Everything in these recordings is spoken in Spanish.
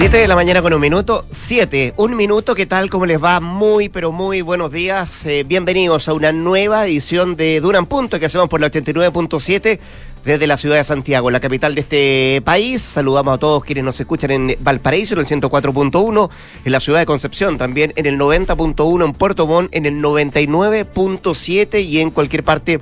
7 de la mañana con un minuto, 7, un minuto, ¿qué tal? ¿Cómo les va? Muy, pero muy buenos días. Eh, bienvenidos a una nueva edición de Duran Punto que hacemos por la 89.7 desde la ciudad de Santiago, la capital de este país. Saludamos a todos quienes nos escuchan en Valparaíso, en el 104.1, en la ciudad de Concepción, también en el 90.1, en Puerto Montt, en el 99.7 y en cualquier parte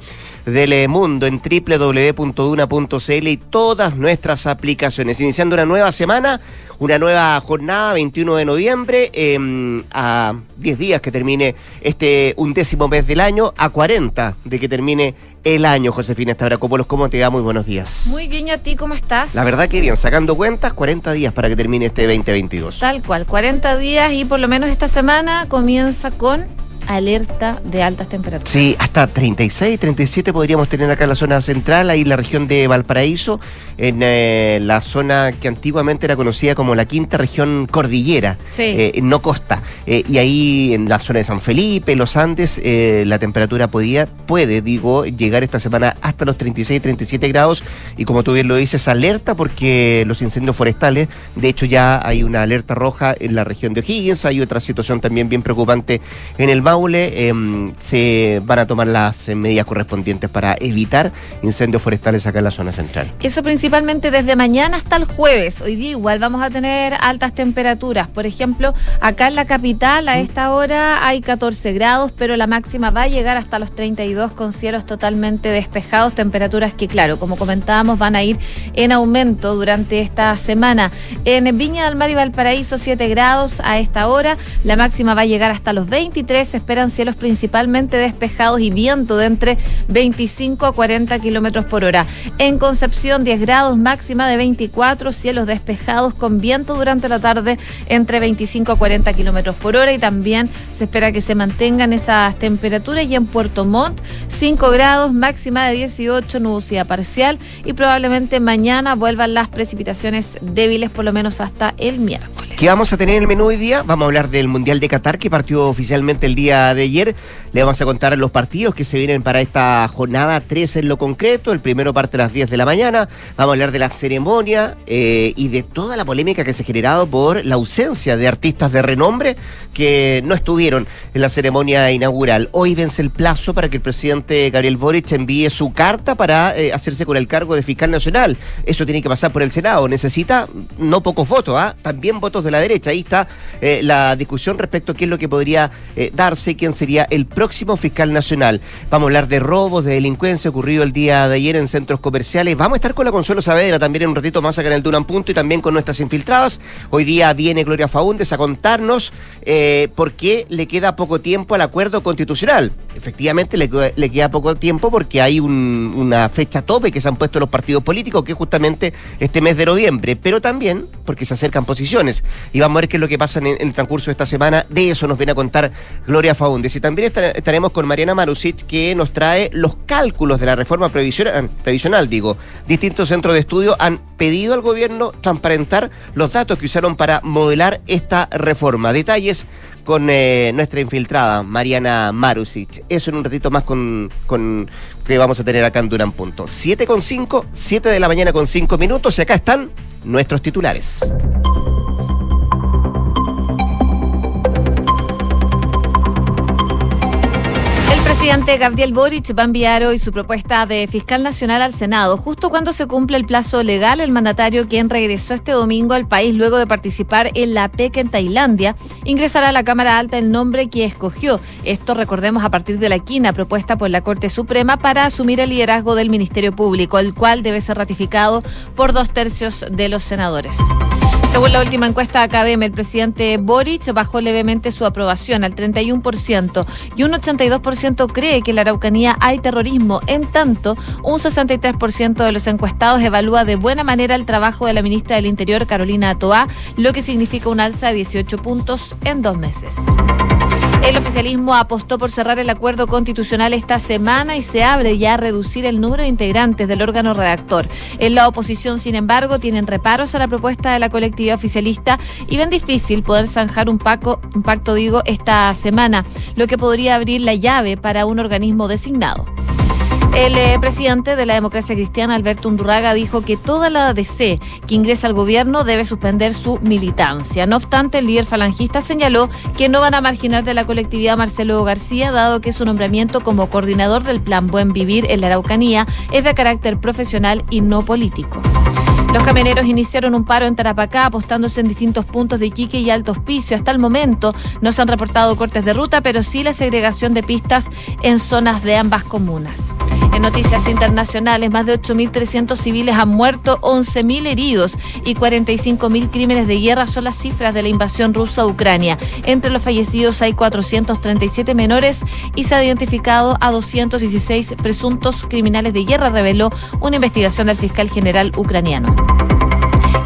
del mundo en www.duna.cl y todas nuestras aplicaciones. Iniciando una nueva semana, una nueva jornada, 21 de noviembre, em, a 10 días que termine este undécimo mes del año, a 40 de que termine el año, Josefina Estabracopolos. ¿Cómo te va? Muy buenos días. Muy bien, ¿y a ti cómo estás? La verdad que bien, sacando cuentas, 40 días para que termine este 2022. Tal cual, 40 días y por lo menos esta semana comienza con alerta de altas temperaturas. Sí, hasta 36, 37 podríamos tener acá en la zona central, ahí en la región de Valparaíso, en eh, la zona que antiguamente era conocida como la quinta región cordillera, eh, no costa. Eh, y ahí en la zona de San Felipe, los Andes, la temperatura podía, puede, digo, llegar esta semana hasta los 36, 37 grados. Y como tú bien lo dices, alerta porque los incendios forestales, de hecho ya hay una alerta roja en la región de O'Higgins, hay otra situación también bien preocupante en el Mau Em, se van a tomar las eh, medidas correspondientes para evitar incendios forestales acá en la zona central. Eso principalmente desde mañana hasta el jueves. Hoy día igual vamos a tener altas temperaturas. Por ejemplo, acá en la capital a ¿Mm? esta hora hay 14 grados, pero la máxima va a llegar hasta los 32 con cielos totalmente despejados, temperaturas que claro, como comentábamos, van a ir en aumento durante esta semana. En Viña del Mar y Valparaíso 7 grados a esta hora, la máxima va a llegar hasta los 23 esperan cielos principalmente despejados y viento de entre 25 a 40 kilómetros por hora. En Concepción, 10 grados, máxima de 24, cielos despejados con viento durante la tarde entre 25 a 40 kilómetros por hora y también se espera que se mantengan esas temperaturas. Y en Puerto Montt, 5 grados, máxima de 18, nubosidad parcial y probablemente mañana vuelvan las precipitaciones débiles, por lo menos hasta el miércoles. ¿Qué vamos a tener en el menú hoy día? Vamos a hablar del Mundial de Qatar que partió oficialmente el día de ayer. Le vamos a contar los partidos que se vienen para esta jornada 3 en lo concreto. El primero parte a las 10 de la mañana. Vamos a hablar de la ceremonia eh, y de toda la polémica que se ha generado por la ausencia de artistas de renombre que no estuvieron en la ceremonia inaugural. Hoy vence el plazo para que el presidente Gabriel Boric envíe su carta para eh, hacerse con el cargo de fiscal nacional. Eso tiene que pasar por el Senado. Necesita no pocos votos, ¿ah? también votos de la derecha. Ahí está eh, la discusión respecto a qué es lo que podría darse quién sería el próximo fiscal nacional. Vamos a hablar de robos, de delincuencia ocurrido el día de ayer en centros comerciales. Vamos a estar con la Consuelo Saavedra también en un ratito más acá en el Duran Punto y también con nuestras infiltradas. Hoy día viene Gloria Faúndes a contarnos eh, por qué le queda poco tiempo al acuerdo constitucional. Efectivamente, le, queda poco tiempo porque hay una fecha tope que se han puesto los partidos políticos, que es justamente este mes de noviembre, pero también porque se acercan posiciones. Y vamos a ver qué es lo que pasa en, el transcurso de esta semana. De eso nos viene a contar Gloria Faúndes. Y también estaremos con Mariana Marusic, que nos trae los cálculos de la reforma previsional, previsional. Digo, distintos centros de estudio han pedido al gobierno transparentar los datos que usaron para modelar esta reforma. Detalles con eh, nuestra infiltrada, Mariana Marusic. Eso en un ratito más con, con que vamos a tener acá en Durán Punto. 7 con 5, 7 de la mañana con 5 minutos y acá están nuestros titulares. Presidente Gabriel Boric va a enviar hoy su propuesta de fiscal nacional al Senado, justo cuando se cumple el plazo legal. El mandatario, quien regresó este domingo al país luego de participar en la PEC en Tailandia, ingresará a la Cámara Alta el nombre que escogió. Esto, recordemos, a partir de la quina propuesta por la Corte Suprema para asumir el liderazgo del Ministerio Público, el cual debe ser ratificado por dos tercios de los senadores. Según la última encuesta academia, el presidente Boric bajó levemente su aprobación al 31% y un 82% cree que en la Araucanía hay terrorismo. En tanto, un 63% de los encuestados evalúa de buena manera el trabajo de la ministra del Interior, Carolina Toá, lo que significa un alza de 18 puntos en dos meses. El oficialismo apostó por cerrar el acuerdo constitucional esta semana y se abre ya a reducir el número de integrantes del órgano redactor. En la oposición, sin embargo, tienen reparos a la propuesta de la colectiva oficialista y ven difícil poder zanjar un, un pacto, digo, esta semana, lo que podría abrir la llave para un organismo designado. El eh, presidente de la democracia cristiana, Alberto Undurraga, dijo que toda la ADC que ingresa al gobierno debe suspender su militancia. No obstante, el líder falangista señaló que no van a marginar de la colectividad Marcelo García, dado que su nombramiento como coordinador del Plan Buen Vivir en la Araucanía es de carácter profesional y no político. Los camioneros iniciaron un paro en Tarapacá, apostándose en distintos puntos de Iquique y Alto Hospicio. Hasta el momento no se han reportado cortes de ruta, pero sí la segregación de pistas en zonas de ambas comunas. En noticias internacionales, más de 8.300 civiles han muerto, 11.000 heridos y 45.000 crímenes de guerra son las cifras de la invasión rusa a Ucrania. Entre los fallecidos hay 437 menores y se ha identificado a 216 presuntos criminales de guerra, reveló una investigación del fiscal general ucraniano.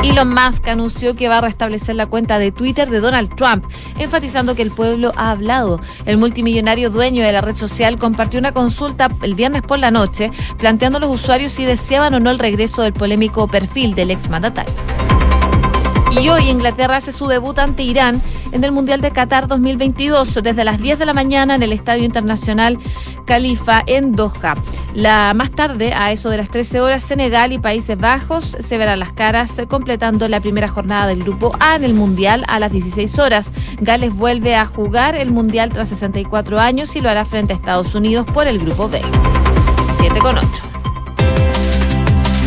Elon Musk anunció que va a restablecer la cuenta de Twitter de Donald Trump, enfatizando que el pueblo ha hablado. El multimillonario dueño de la red social compartió una consulta el viernes por la noche, planteando a los usuarios si deseaban o no el regreso del polémico perfil del exmandatario. Y hoy Inglaterra hace su debut ante Irán en el Mundial de Qatar 2022 desde las 10 de la mañana en el Estadio Internacional Khalifa en Doha. La más tarde, a eso de las 13 horas, Senegal y Países Bajos se verán las caras completando la primera jornada del grupo A en el Mundial a las 16 horas. Gales vuelve a jugar el Mundial tras 64 años y lo hará frente a Estados Unidos por el grupo B. 7 con 8.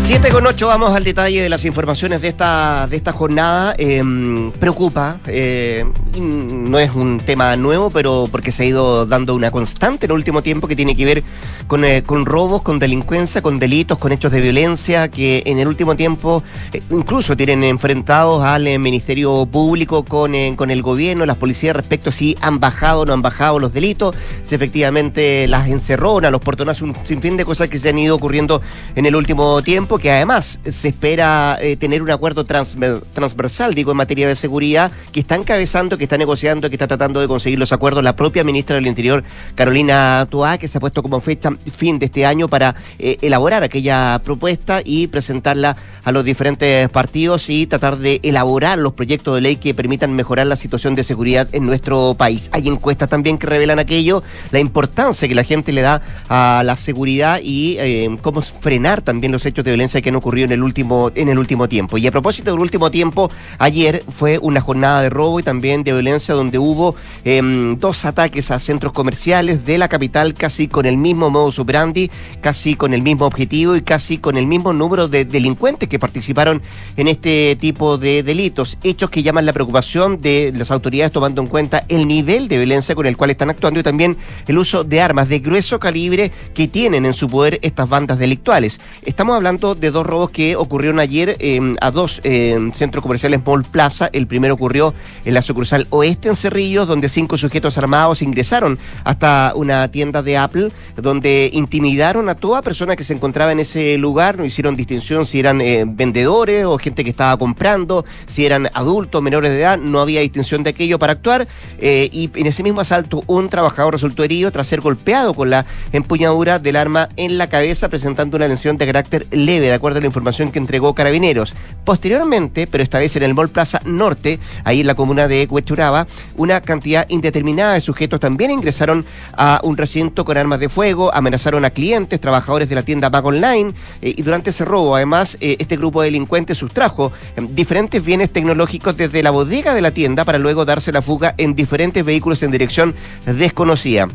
7 con 8 vamos al detalle de las informaciones de esta, de esta jornada. Em, preocupa, eh, no es un tema nuevo, pero porque se ha ido dando una constante en el último tiempo que tiene que ver con, eh, con robos, con delincuencia, con delitos, con hechos de violencia que en el último tiempo eh, incluso tienen enfrentados al Ministerio Público con, con el gobierno, las policías respecto a si han bajado o no han bajado los delitos, si efectivamente las encerronas, los portonazos, un sinfín de cosas que se han ido ocurriendo en el último tiempo que además se espera eh, tener un acuerdo transversal, digo, en materia de seguridad, que está encabezando, que está negociando, que está tratando de conseguir los acuerdos la propia ministra del Interior, Carolina Toá, que se ha puesto como fecha fin de este año para eh, elaborar aquella propuesta y presentarla a los diferentes partidos y tratar de elaborar los proyectos de ley que permitan mejorar la situación de seguridad en nuestro país. Hay encuestas también que revelan aquello, la importancia que la gente le da a la seguridad y eh, cómo frenar también los hechos de violencia que han ocurrido en el último, en el último tiempo. Y a propósito del último tiempo, ayer fue una jornada de robo y también de violencia donde hubo em, dos ataques a centros comerciales de la capital casi con el mismo modus operandi, casi con el mismo objetivo y casi con el mismo número de delincuentes que participaron en este tipo de delitos. Hechos que llaman la preocupación de las autoridades tomando en cuenta el nivel de violencia con el cual están actuando y también el uso de armas de grueso calibre que tienen en su poder estas bandas delictuales. Estamos hablando de dos robos que ocurrieron ayer em, a dos em, centros comerciales Mall Plaza. El primero ocurrió en la sucursal oeste en Cerrillos, donde cinco sujetos armados ingresaron hasta una tienda de Apple, donde intimidaron a toda persona que se encontraba en ese lugar. No hicieron distinción si eran eh, vendedores o gente que estaba comprando, si eran adultos, menores de edad. No había distinción de aquello para actuar. Eh, y en ese mismo asalto, un trabajador resultó herido tras ser golpeado con la empuñadura del arma en la cabeza, presentando una lesión de carácter leve de acuerdo a la información que entregó Carabineros. Posteriormente, pero esta vez en el Mall Plaza Norte, ahí en la comuna de Huechuraba, una cantidad indeterminada de sujetos también ingresaron a un recinto con armas de fuego, amenazaron a clientes, trabajadores de la tienda Bag Online, eh, y durante ese robo, además, eh, este grupo de delincuentes sustrajo eh, diferentes bienes tecnológicos desde la bodega de la tienda para luego darse la fuga en diferentes vehículos en dirección desconocida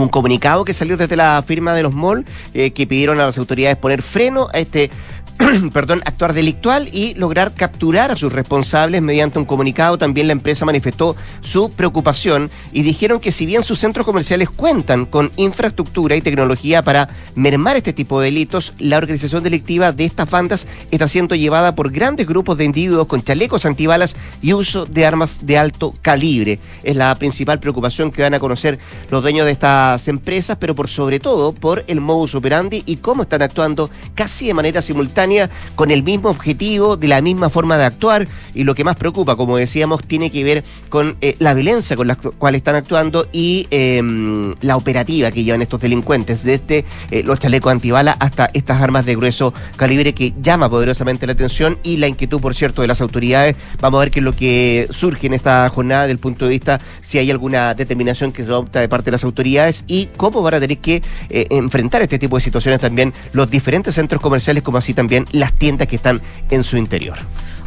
un comunicado que salió desde la firma de los MOL eh, que pidieron a las autoridades poner freno a este perdón, actuar delictual y lograr capturar a sus responsables mediante un comunicado. También la empresa manifestó su preocupación y dijeron que si bien sus centros comerciales cuentan con infraestructura y tecnología para mermar este tipo de delitos, la organización delictiva de estas bandas está siendo llevada por grandes grupos de individuos con chalecos antibalas y uso de armas de alto calibre. Es la principal preocupación que van a conocer los dueños de estas empresas, pero por sobre todo por el modus operandi y cómo están actuando casi de manera simultánea con el mismo objetivo, de la misma forma de actuar y lo que más preocupa, como decíamos, tiene que ver con eh, la violencia con la cual están actuando y em, la operativa que llevan estos delincuentes, desde eh, los chalecos antibala hasta estas armas de grueso calibre que llama poderosamente la atención y la inquietud, por cierto, de las autoridades. Vamos a ver qué es lo que surge en esta jornada del punto de vista, si hay alguna determinación que se adopta de parte de las autoridades y cómo van a tener que eh, enfrentar este tipo de situaciones también los diferentes centros comerciales, como así también las tiendas que están en su interior.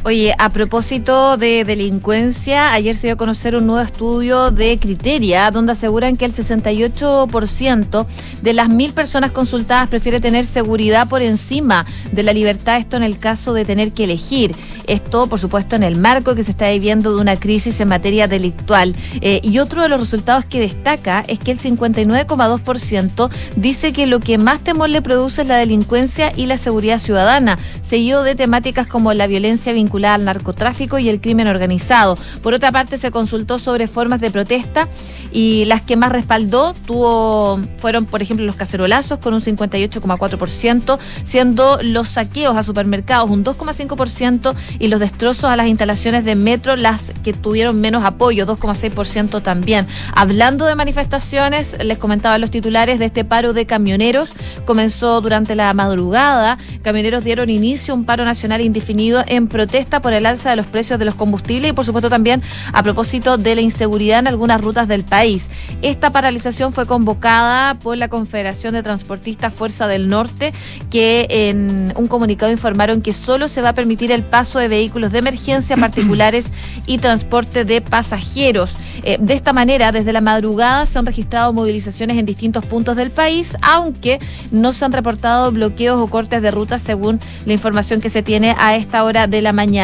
Oye, a propósito de delincuencia, ayer se dio a conocer un nuevo estudio de Criteria, donde aseguran que el 68% de las mil personas consultadas prefiere tener seguridad por encima de la libertad, esto en el caso de tener que elegir. Esto, por supuesto, en el marco que se está viviendo de una crisis en materia delictual. Eh, y otro de los resultados que destaca es que el 59,2% dice que lo que más temor le produce es la delincuencia y la seguridad ciudadana, seguido de temáticas como la violencia vinculada al narcotráfico y el crimen organizado. Por otra parte, se consultó sobre formas de protesta y las que más respaldó tuvo fueron, por ejemplo, los cacerolazos con un 58,4%, siendo los saqueos a supermercados un 2,5% y los destrozos a las instalaciones de metro las que tuvieron menos apoyo, 2,6% también. Hablando de manifestaciones, les comentaba los titulares de este paro de camioneros. Comenzó durante la madrugada. Camioneros dieron inicio a un paro nacional indefinido en protesta por el alza de los precios de los combustibles y por supuesto también a propósito de la inseguridad en algunas rutas del país. Esta paralización fue convocada por la Confederación de Transportistas Fuerza del Norte, que en un comunicado informaron que solo se va a permitir el paso de vehículos de emergencia particulares y transporte de pasajeros. Eh, de esta manera, desde la madrugada se han registrado movilizaciones en distintos puntos del país, aunque no se han reportado bloqueos o cortes de rutas según la información que se tiene a esta hora de la mañana.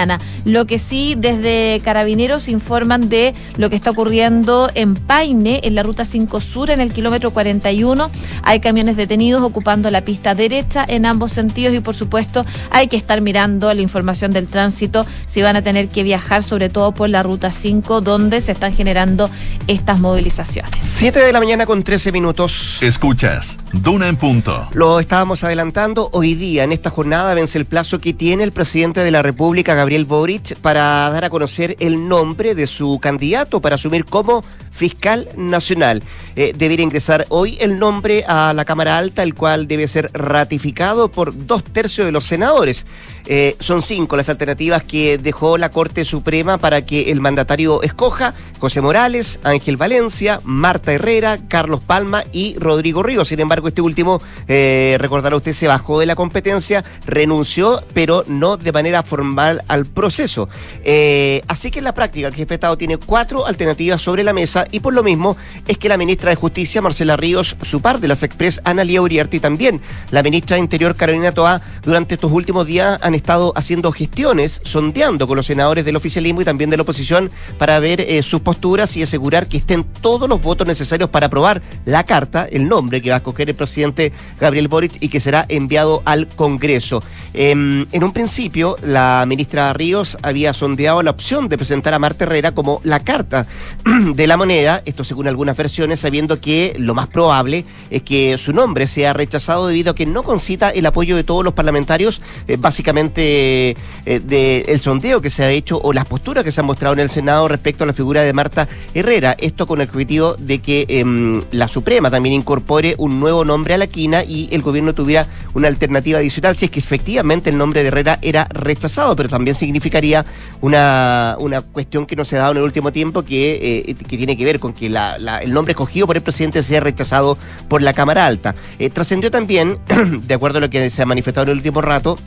Lo que sí, desde Carabineros informan de lo que está ocurriendo en Paine, en la ruta 5 Sur, en el kilómetro 41. Hay camiones detenidos ocupando la pista derecha en ambos sentidos y, por supuesto, hay que estar mirando la información del tránsito si van a tener que viajar, sobre todo por la ruta 5, donde se están generando estas movilizaciones. 7 de la mañana con 13 minutos. Escuchas, Duna en punto. Lo estábamos adelantando. Hoy día, en esta jornada, vence el plazo que tiene el presidente de la República Gabriel Boric para dar a conocer el nombre de su candidato para asumir como fiscal nacional. Eh, debería ingresar hoy el nombre a la Cámara Alta, el cual debe ser ratificado por dos tercios de los senadores. Eh, son cinco las alternativas que dejó la Corte Suprema para que el mandatario escoja José Morales, Ángel Valencia, Marta Herrera, Carlos Palma y Rodrigo Ríos. Sin embargo, este último, eh, recordará usted, se bajó de la competencia, renunció, pero no de manera formal al proceso. Eh, así que en la práctica, el jefe de Estado tiene cuatro alternativas sobre la mesa y por lo mismo es que la ministra de Justicia, Marcela Ríos, su par de las Express, Analia Uriarte y también la ministra de Interior, Carolina Toa, durante estos últimos días han estado haciendo gestiones, sondeando con los senadores del oficialismo y también de la oposición para ver eh, sus posturas y asegurar que estén todos los votos necesarios para aprobar la carta, el nombre que va a escoger el presidente Gabriel Boric y que será enviado al Congreso. Em, en un principio, la ministra Ríos había sondeado la opción de presentar a Marta Herrera como la carta de la moneda, esto según algunas versiones, sabiendo que lo más probable es que su nombre sea rechazado debido a que no concita el apoyo de todos los parlamentarios, eh, básicamente eh, del sondeo que se ha hecho o las posturas que se han mostrado en el Senado respecto a la figura de Marta Herrera. Esto con el objetivo de que em, la Suprema también incorpore un nuevo nombre a la quina y el gobierno tuviera una alternativa adicional si es que efectivamente el nombre de Herrera era rechazado, pero también significaría una, una cuestión que no se ha dado en el último tiempo que, eh, que tiene que ver con que el nombre escogido por el presidente sea rechazado por la Cámara Alta. Eh, trascendió también, de acuerdo a lo que se ha manifestado en el último rato,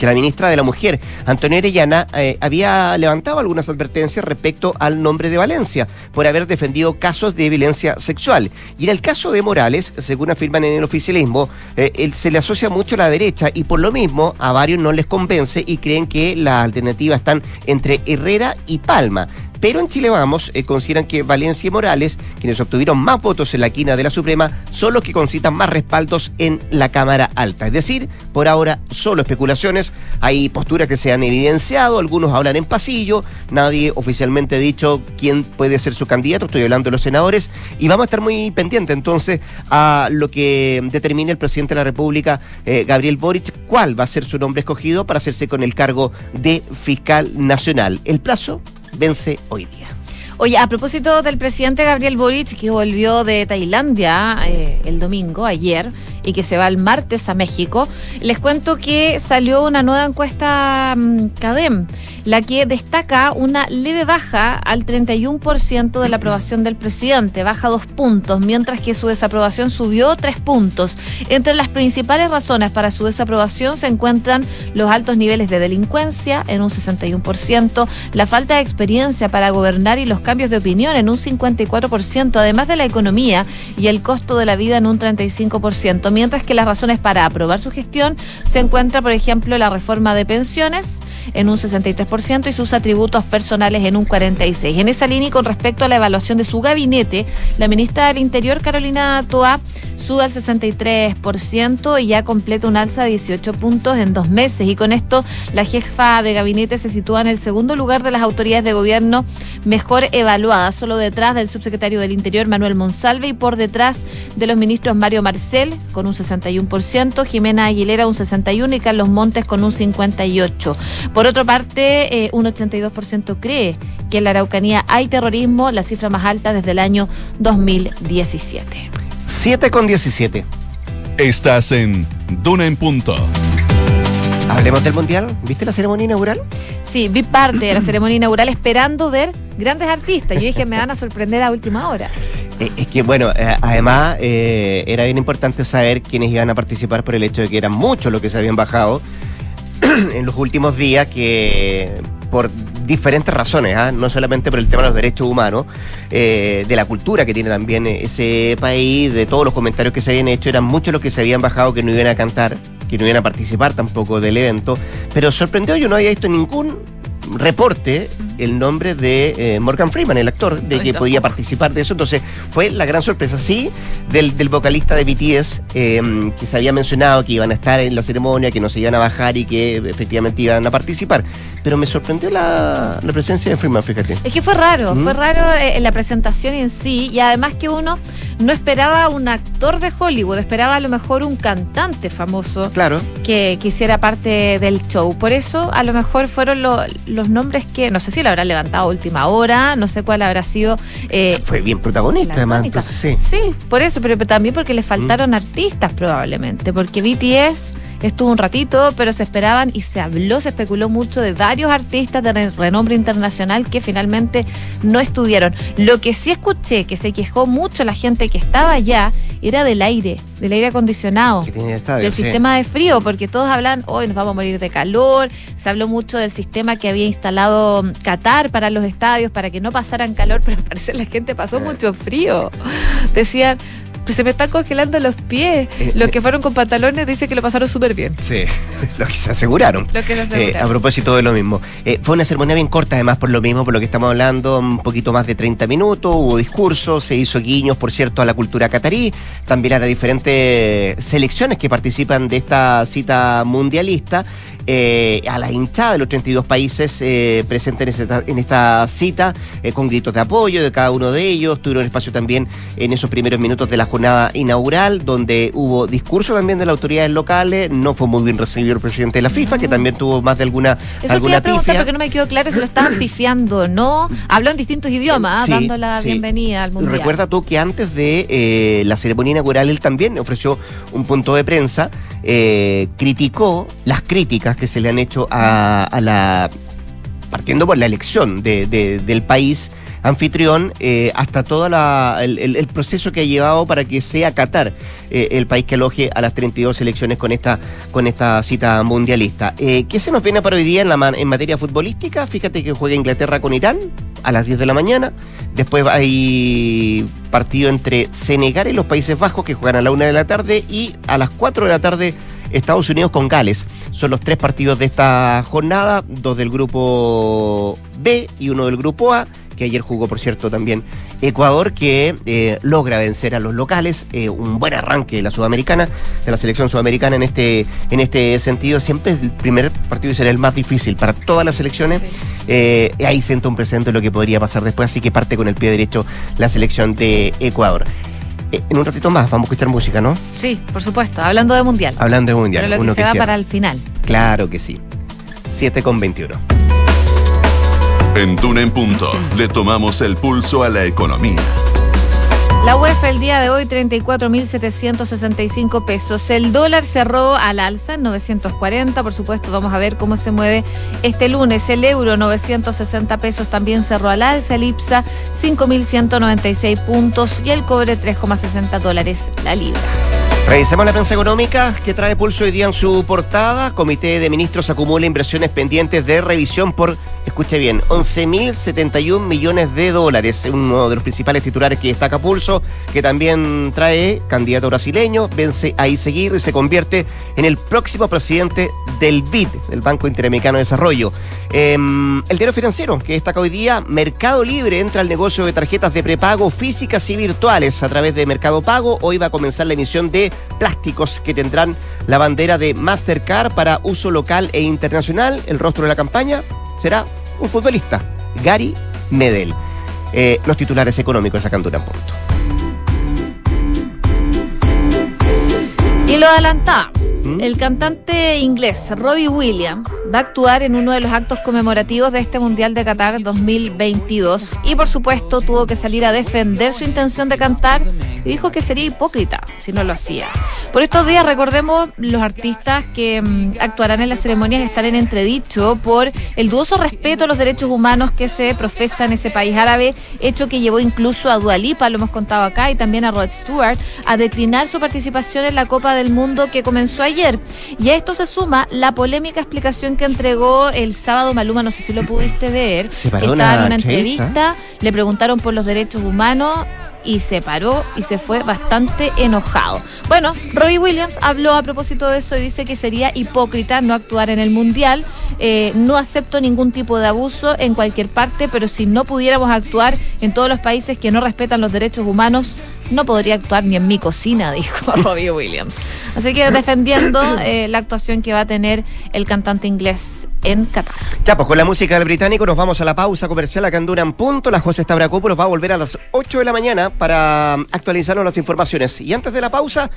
que la ministra de la Mujer, Antonio Orellana, eh, había levantado algunas advertencias respecto al nombre de Valencia por haber defendido casos de violencia sexual. Y en el caso de Morales, según afirman en el oficialismo, eh, se le asocia mucho a la derecha y por lo mismo a varios no les convence y creen que las alternativas están entre Herrera y Palma. Pero en Chile Vamos eh, consideran que Valencia y Morales, quienes obtuvieron más votos en la quina de la Suprema, son los que concitan más respaldos en la Cámara Alta. Es decir, por ahora solo especulaciones, hay posturas que se han evidenciado, algunos hablan en pasillo, nadie oficialmente ha dicho quién puede ser su candidato, estoy hablando de los senadores, y vamos a estar muy pendientes entonces a lo que determine el presidente de la República, eh, Gabriel Boric, cuál va a ser su nombre escogido para hacerse con el cargo de fiscal nacional. El plazo vence hoy día. Oye, a propósito del presidente Gabriel Boric, que volvió de Tailandia eh, el domingo, ayer, y que se va el martes a México, les cuento que salió una nueva encuesta um, CADEM, la que destaca una leve baja al 31% de la aprobación del presidente, baja dos puntos, mientras que su desaprobación subió tres puntos. Entre las principales razones para su desaprobación se encuentran los altos niveles de delincuencia en un 61%, la falta de experiencia para gobernar y los cambios de opinión en un 54%, además de la economía y el costo de la vida en un 35%, mientras que las razones para aprobar su gestión se encuentra, por ejemplo, la reforma de pensiones, en un 63% y sus atributos personales en un 46%. En esa línea y con respecto a la evaluación de su gabinete, la ministra del Interior, Carolina Toa, sube al 63% y ya completa un alza de 18 puntos en dos meses. Y con esto, la jefa de gabinete se sitúa en el segundo lugar de las autoridades de gobierno mejor evaluadas, solo detrás del subsecretario del Interior, Manuel Monsalve, y por detrás de los ministros Mario Marcel, con un 61%, Jimena Aguilera, un 61%, y Carlos Montes, con un 58%. Por otra parte, eh, un 82% cree que en la Araucanía hay terrorismo, la cifra más alta desde el año 2017. 7 con 17. Estás en Duna en Punto. Hablemos del Mundial. ¿Viste la ceremonia inaugural? Sí, vi parte de la ceremonia inaugural esperando ver grandes artistas. Yo dije, me van a sorprender a última hora. Es que, bueno, eh, además eh, era bien importante saber quiénes iban a participar por el hecho de que eran muchos los que se habían bajado en los últimos días que por diferentes razones, ¿ah? no solamente por el tema de los derechos humanos, eh, de la cultura que tiene también ese país, de todos los comentarios que se habían hecho, eran muchos los que se habían bajado que no iban a cantar, que no iban a participar tampoco del evento, pero sorprendió, yo no había visto ningún reporte el nombre de eh, Morgan Freeman, el actor, de que podía participar de eso. Entonces, fue la gran sorpresa, sí, del, del vocalista de BTS, eh, que se había mencionado que iban a estar en la ceremonia, que no se iban a bajar y que efectivamente iban a participar. Pero me sorprendió la, la presencia de Freeman, fíjate. Es que fue raro, fue raro eh, la presentación en sí, y además que uno no esperaba un actor de Hollywood, esperaba a lo mejor un cantante famoso claro. que quisiera parte del show. Por eso, a lo mejor fueron los nombres que, no sé si habrá levantado a última hora, no sé cuál habrá sido. Eh, Fue bien protagonista, además. Entonces, sí. sí, por eso, pero, también porque le faltaron artistas, probablemente, porque BTS estuvo un ratito, pero se esperaban y se habló, se especuló mucho de varios artistas de renombre internacional que finalmente no estudiaron. Lo que sí escuché que se quejó mucho la gente que estaba allá era del aire, del aire acondicionado, del sistema de frío, porque todos hablan, hoy nos vamos a morir de calor, se habló mucho del sistema que había instalado Qatar para los estadios, para que no pasaran calor, pero parece que la gente pasó mucho frío. Decían, pues se me están congelando los pies. Eh, los eh. que fueron con pantalones dicen que lo pasaron súper bien. Sí, los que se aseguraron. Los que se aseguraron. Eh, a propósito de lo mismo. fue una ceremonia bien corta, además, por lo mismo, por lo que estamos hablando, un poquito más de 30 minutos, hubo discursos, se hizo guiños, por cierto, a la cultura catarí, también a las diferentes selecciones que participan de esta cita mundialista. Eh, a la hinchada de los 32 países eh, presentes en esta, cita, eh, con gritos de apoyo de cada uno de ellos. Tuvieron espacio también en esos primeros minutos de la jornada inaugural, donde hubo discurso también de las autoridades locales. No fue muy bien recibido el presidente de la FIFA, que también tuvo más de alguna, Eso alguna te iba a preguntar porque no me quedó claro si lo estaban pifiando no. Habló en distintos idiomas, dando la bienvenida al mundial. Recuerda tú que antes de la ceremonia inaugural él también ofreció un punto de prensa, criticó las críticas que se le han hecho a, la partiendo por la elección de, del país anfitrión, eh, hasta todo el, proceso que ha llevado para que sea Qatar eh, el país que aloje a las 32 elecciones con esta, con esta cita mundialista. Eh, ¿Qué se nos viene para hoy día en, la, en materia futbolística? Fíjate que juega Inglaterra con Irán a las 10 de la mañana. Después hay partido entre Senegal y los Países Bajos que juegan a la 1 de la tarde y a las 4 de la tarde Estados Unidos con Gales. Son los tres partidos de esta jornada, dos del grupo B y uno del grupo A que ayer jugó, por cierto, también Ecuador, que eh, logra vencer a los locales. Eh, un buen arranque de la sudamericana, de la selección sudamericana en este, en este sentido. Siempre el primer partido será el más difícil para todas las selecciones. Eh, ahí siento un presente lo que podría pasar después, así que parte con el pie derecho la selección de Ecuador. En un ratito más vamos a escuchar música, ¿no? Sí, por supuesto, hablando de mundial. Hablando de mundial. Pero lo que se va para el final. Claro que sí. 7 con 21. En Duna en Punto le tomamos el pulso a la economía. La UEF el día de hoy 34.765 pesos. El dólar cerró al alza en 940. Por supuesto, vamos a ver cómo se mueve este lunes. El euro 960 pesos también cerró al alza. El IPSA 5.196 puntos y el cobre 3,60 dólares la libra. Revisemos la prensa económica que trae pulso hoy día en su portada. Comité de Ministros acumula inversiones pendientes de revisión por, escuche bien, 11.071 millones de dólares. Uno de los principales titulares que destaca pulso, que también trae candidato brasileño, vence a seguir y se convierte en el próximo presidente del BID, del Banco Interamericano de Desarrollo. Em, el dinero financiero que destaca hoy día, Mercado Libre entra al negocio de tarjetas de prepago físicas y virtuales a través de Mercado Pago. Hoy va a comenzar la emisión de plásticos que tendrán la bandera de Mastercard para uso local e internacional. El rostro de la campaña será un futbolista, Gary Medel. Eh, los titulares económicos sacando un punto. Y lo adelantaba. ¿Mm? El cantante inglés Robbie Williams va a actuar en uno de los actos conmemorativos de este Mundial de Qatar 2022 y por supuesto tuvo que salir a defender su intención de cantar y dijo que sería hipócrita si no lo hacía. Por estos días recordemos los artistas que mm, actuarán en las ceremonias están en entredicho por el dudoso respeto a los derechos humanos que se profesa en ese país árabe, hecho que llevó incluso a Dualipa, lo hemos contado acá, y también a Rod Stewart a declinar su participación en la Copa del Mundo que comenzó ayer. Y a esto se suma la polémica explicación que entregó el sábado Maluma, no sé si lo pudiste ver, estaba en una entrevista, le preguntaron por los derechos humanos y se paró y se fue bastante enojado. Bueno, Robbie Williams habló a propósito de eso y dice que sería hipócrita no actuar en el Mundial. Eh, no acepto ningún tipo de abuso en cualquier parte, pero si no pudiéramos actuar en todos los países que no respetan los derechos humanos, no podría actuar ni en mi cocina, dijo Robbie Williams. Así que defendiendo eh, la actuación que va a tener el cantante inglés en Qatar. Ya, pues con la música del británico nos vamos a la pausa comercial acá en Punto. La José Stavrakopoulos va a volver a las 8 de la mañana para actualizarnos las informaciones. Y antes de la pausa,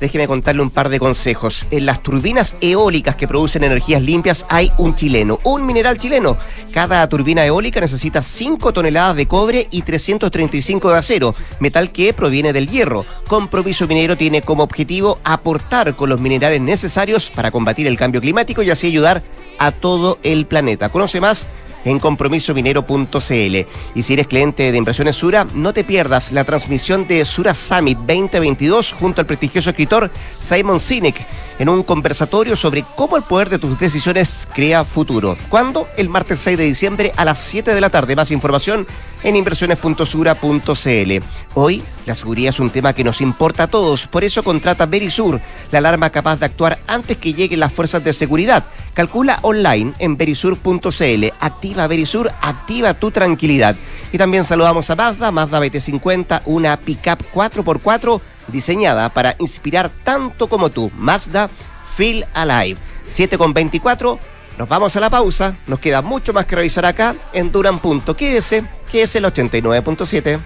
déjeme contarle un par de consejos. En las turbinas eólicas que producen energías limpias hay un chileno, un mineral chileno. Cada turbina eólica necesita 5 toneladas de cobre y 335 de acero, metal que proviene del hierro. Compromiso Minero tiene como objetivo aportar con los minerales necesarios para combatir el cambio climático y así ayudar a todo el planeta. Conoce más en compromisominero.cl. Y si eres cliente de Impresiones Sura, no te pierdas la transmisión de Sura Summit 2022 junto al prestigioso escritor Simon Sinek en un conversatorio sobre cómo el poder de tus decisiones crea futuro. ¿Cuándo? El martes 6 de diciembre a las 7 de la tarde. Más información en inversiones.sura.cl. Hoy, la seguridad es un tema que nos importa a todos, por eso contrata Verisur, la alarma capaz de actuar antes que lleguen las fuerzas de seguridad. Calcula online en verisur.cl. Activa Verisur, activa tu tranquilidad. Y también saludamos a Mazda, Mazda BT50, una pickup 4x4 diseñada para inspirar tanto como tú. Mazda Feel Alive. 7 con 24 nos vamos a la pausa. Nos queda mucho más que revisar acá en Duran. Quédese, que es el 89.7.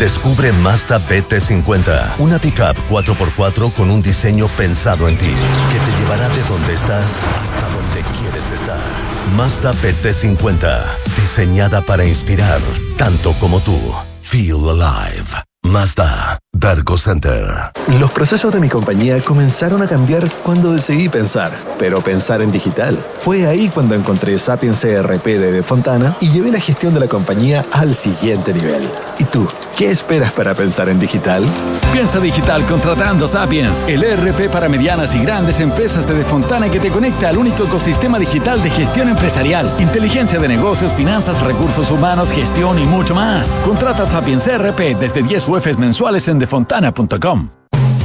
Descubre Mazda BT50, una pickup 4x4 con un diseño pensado en ti, que te llevará de donde estás hasta donde quieres estar. Mazda BT50, diseñada para inspirar tanto como tú. Feel alive. Mazda, Darko Center. Los procesos de mi compañía comenzaron a cambiar cuando decidí pensar, pero pensar en digital. Fue ahí cuando encontré Sapiens CRP de De Fontana y llevé la gestión de la compañía al siguiente nivel. ¿Qué esperas para pensar en digital? Piensa digital contratando Sapiens, el ERP para medianas y grandes empresas de Defontana que te conecta al único ecosistema digital de gestión empresarial, inteligencia de negocios, finanzas, recursos humanos, gestión y mucho más. Contrata Sapiens ERP desde 10 UFs mensuales en defontana.com.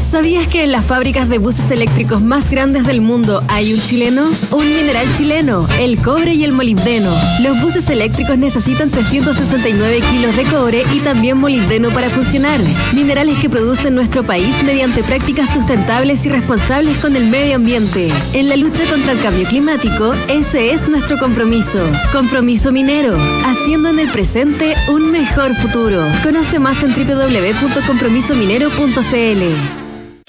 ¿Sabías que en las fábricas de buses eléctricos más grandes del mundo hay un chileno? Un mineral chileno, el cobre y el molibdeno. Los buses eléctricos necesitan 369 kilos de cobre y también molibdeno para funcionar. Minerales que produce nuestro país mediante prácticas sustentables y responsables con el medio ambiente. En la lucha contra el cambio climático, ese es nuestro compromiso. Compromiso minero, haciendo en el presente un mejor futuro. Conoce más en www.compromisominero.cl.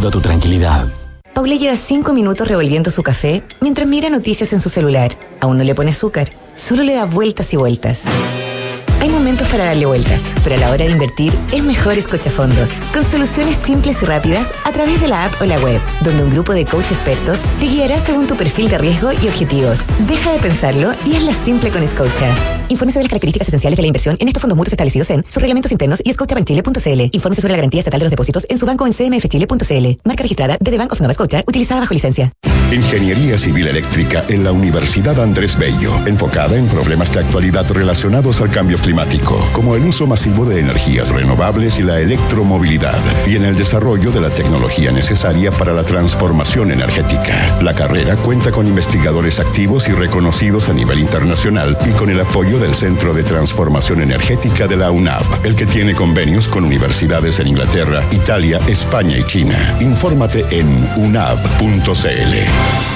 tu tranquilidad. Lleva cinco minutos revolviendo su café mientras mira noticias en su celular. Aún no le pone azúcar, solo le da vueltas y vueltas. Hay momentos para darle vueltas, pero a la hora de invertir es mejor fondos, con soluciones simples y rápidas a través de la app o la web, donde un grupo de coach expertos te guiará según tu perfil de riesgo y objetivos. Deja de pensarlo y hazla simple con Scotia. Infórmese de las características esenciales de la inversión en estos fondos mutuos establecidos en sus reglamentos internos y scotiabankchile.cl. Infórmese sobre la garantía estatal de los depósitos en su banco en cmfchile.cl. Marca registrada de The Bank of Nova Scotia, utilizada bajo licencia. Ingeniería Civil Eléctrica en la Universidad Andrés Bello, enfocada en problemas de actualidad relacionados al cambio climático, como el uso masivo de energías renovables y la electromovilidad, y en el desarrollo de la tecnología necesaria para la transformación energética. La carrera cuenta con investigadores activos y reconocidos a nivel internacional y con el apoyo del Centro de Transformación Energética de la UNAV, el que tiene convenios con universidades en Inglaterra, Italia, España y China. Infórmate en unav.cl.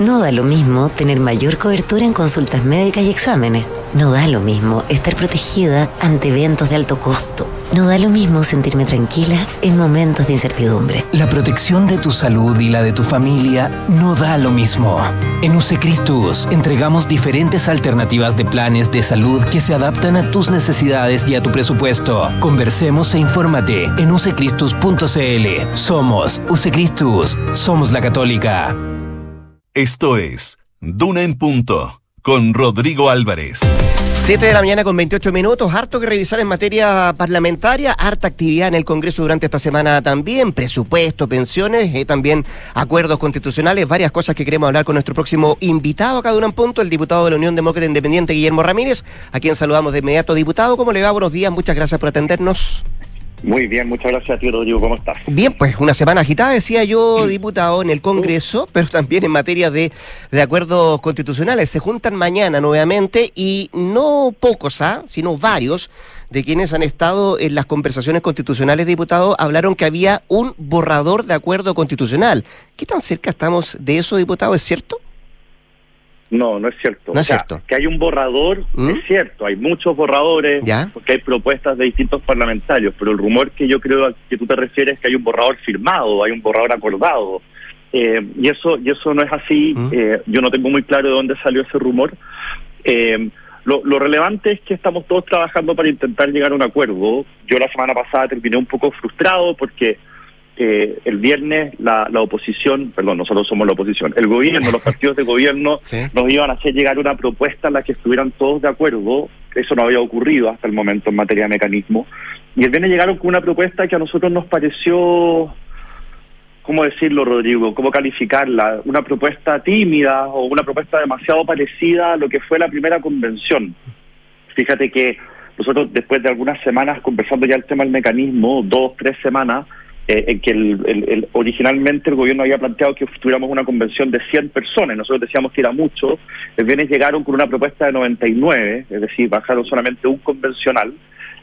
No da lo mismo tener mayor cobertura en consultas médicas y exámenes. No da lo mismo estar protegida ante eventos de alto costo. No da lo mismo sentirme tranquila en momentos de incertidumbre. La protección de tu salud y la de tu familia no da lo mismo. En Usecristus entregamos diferentes alternativas de planes de salud que se adaptan a tus necesidades y a tu presupuesto. Conversemos e infórmate en usecristus.cl. Somos Usecristus. Somos la Católica. Esto es Duna en Punto con Rodrigo Álvarez. 7 de la mañana con 28 minutos, harto que revisar en materia parlamentaria, harta actividad en el Congreso durante esta semana también, presupuesto, pensiones, eh, también acuerdos constitucionales, varias cosas que queremos hablar con nuestro próximo invitado acá de un punto, el diputado de la Unión Demócrata Independiente, Guillermo Ramírez, a quien saludamos de inmediato. Diputado, ¿cómo le va? Buenos días, muchas gracias por atendernos. Muy bien, muchas gracias a ti, Rodrigo. ¿Cómo estás? Bien, pues una semana agitada, decía yo, diputado, en el Congreso, pero también en materia de, de acuerdos constitucionales. Se juntan mañana nuevamente y no pocos, ¿ah? sino varios de quienes han estado en las conversaciones constitucionales, diputado, hablaron que había un borrador de acuerdo constitucional. ¿Qué tan cerca estamos de eso, diputado? ¿Es cierto? No, no es cierto. No es cierto. Que hay un borrador, ¿Mm? es cierto, hay muchos borradores, ¿Ya? porque hay propuestas de distintos parlamentarios, pero el rumor que yo creo a que tú te refieres es que hay un borrador firmado, hay un borrador acordado. Eh, y eso y eso no es así, ¿Mm? eh, yo no tengo muy claro de dónde salió ese rumor. Eh, lo, lo relevante es que estamos todos trabajando para intentar llegar a un acuerdo. Yo la semana pasada terminé un poco frustrado porque eh, el viernes la, la oposición, perdón, nosotros somos la oposición, el gobierno, los partidos de gobierno Sí. nos iban a hacer llegar una propuesta en la que estuvieran todos de acuerdo. Eso no había ocurrido hasta el momento en materia de mecanismo. Y el viernes llegaron con una propuesta que a nosotros nos pareció, ¿cómo decirlo, Rodrigo? ¿Cómo calificarla? Una propuesta tímida o una propuesta demasiado parecida a lo que fue la primera convención. Fíjate que nosotros después de algunas semanas conversando ya el tema del mecanismo, dos, tres semanas, eh, en que el, el- el- originalmente el gobierno había planteado que tuviéramos una convención de 100 personas, nosotros decíamos que era mucho, el viernes llegaron con una propuesta de 99, es decir, bajaron solamente un convencional,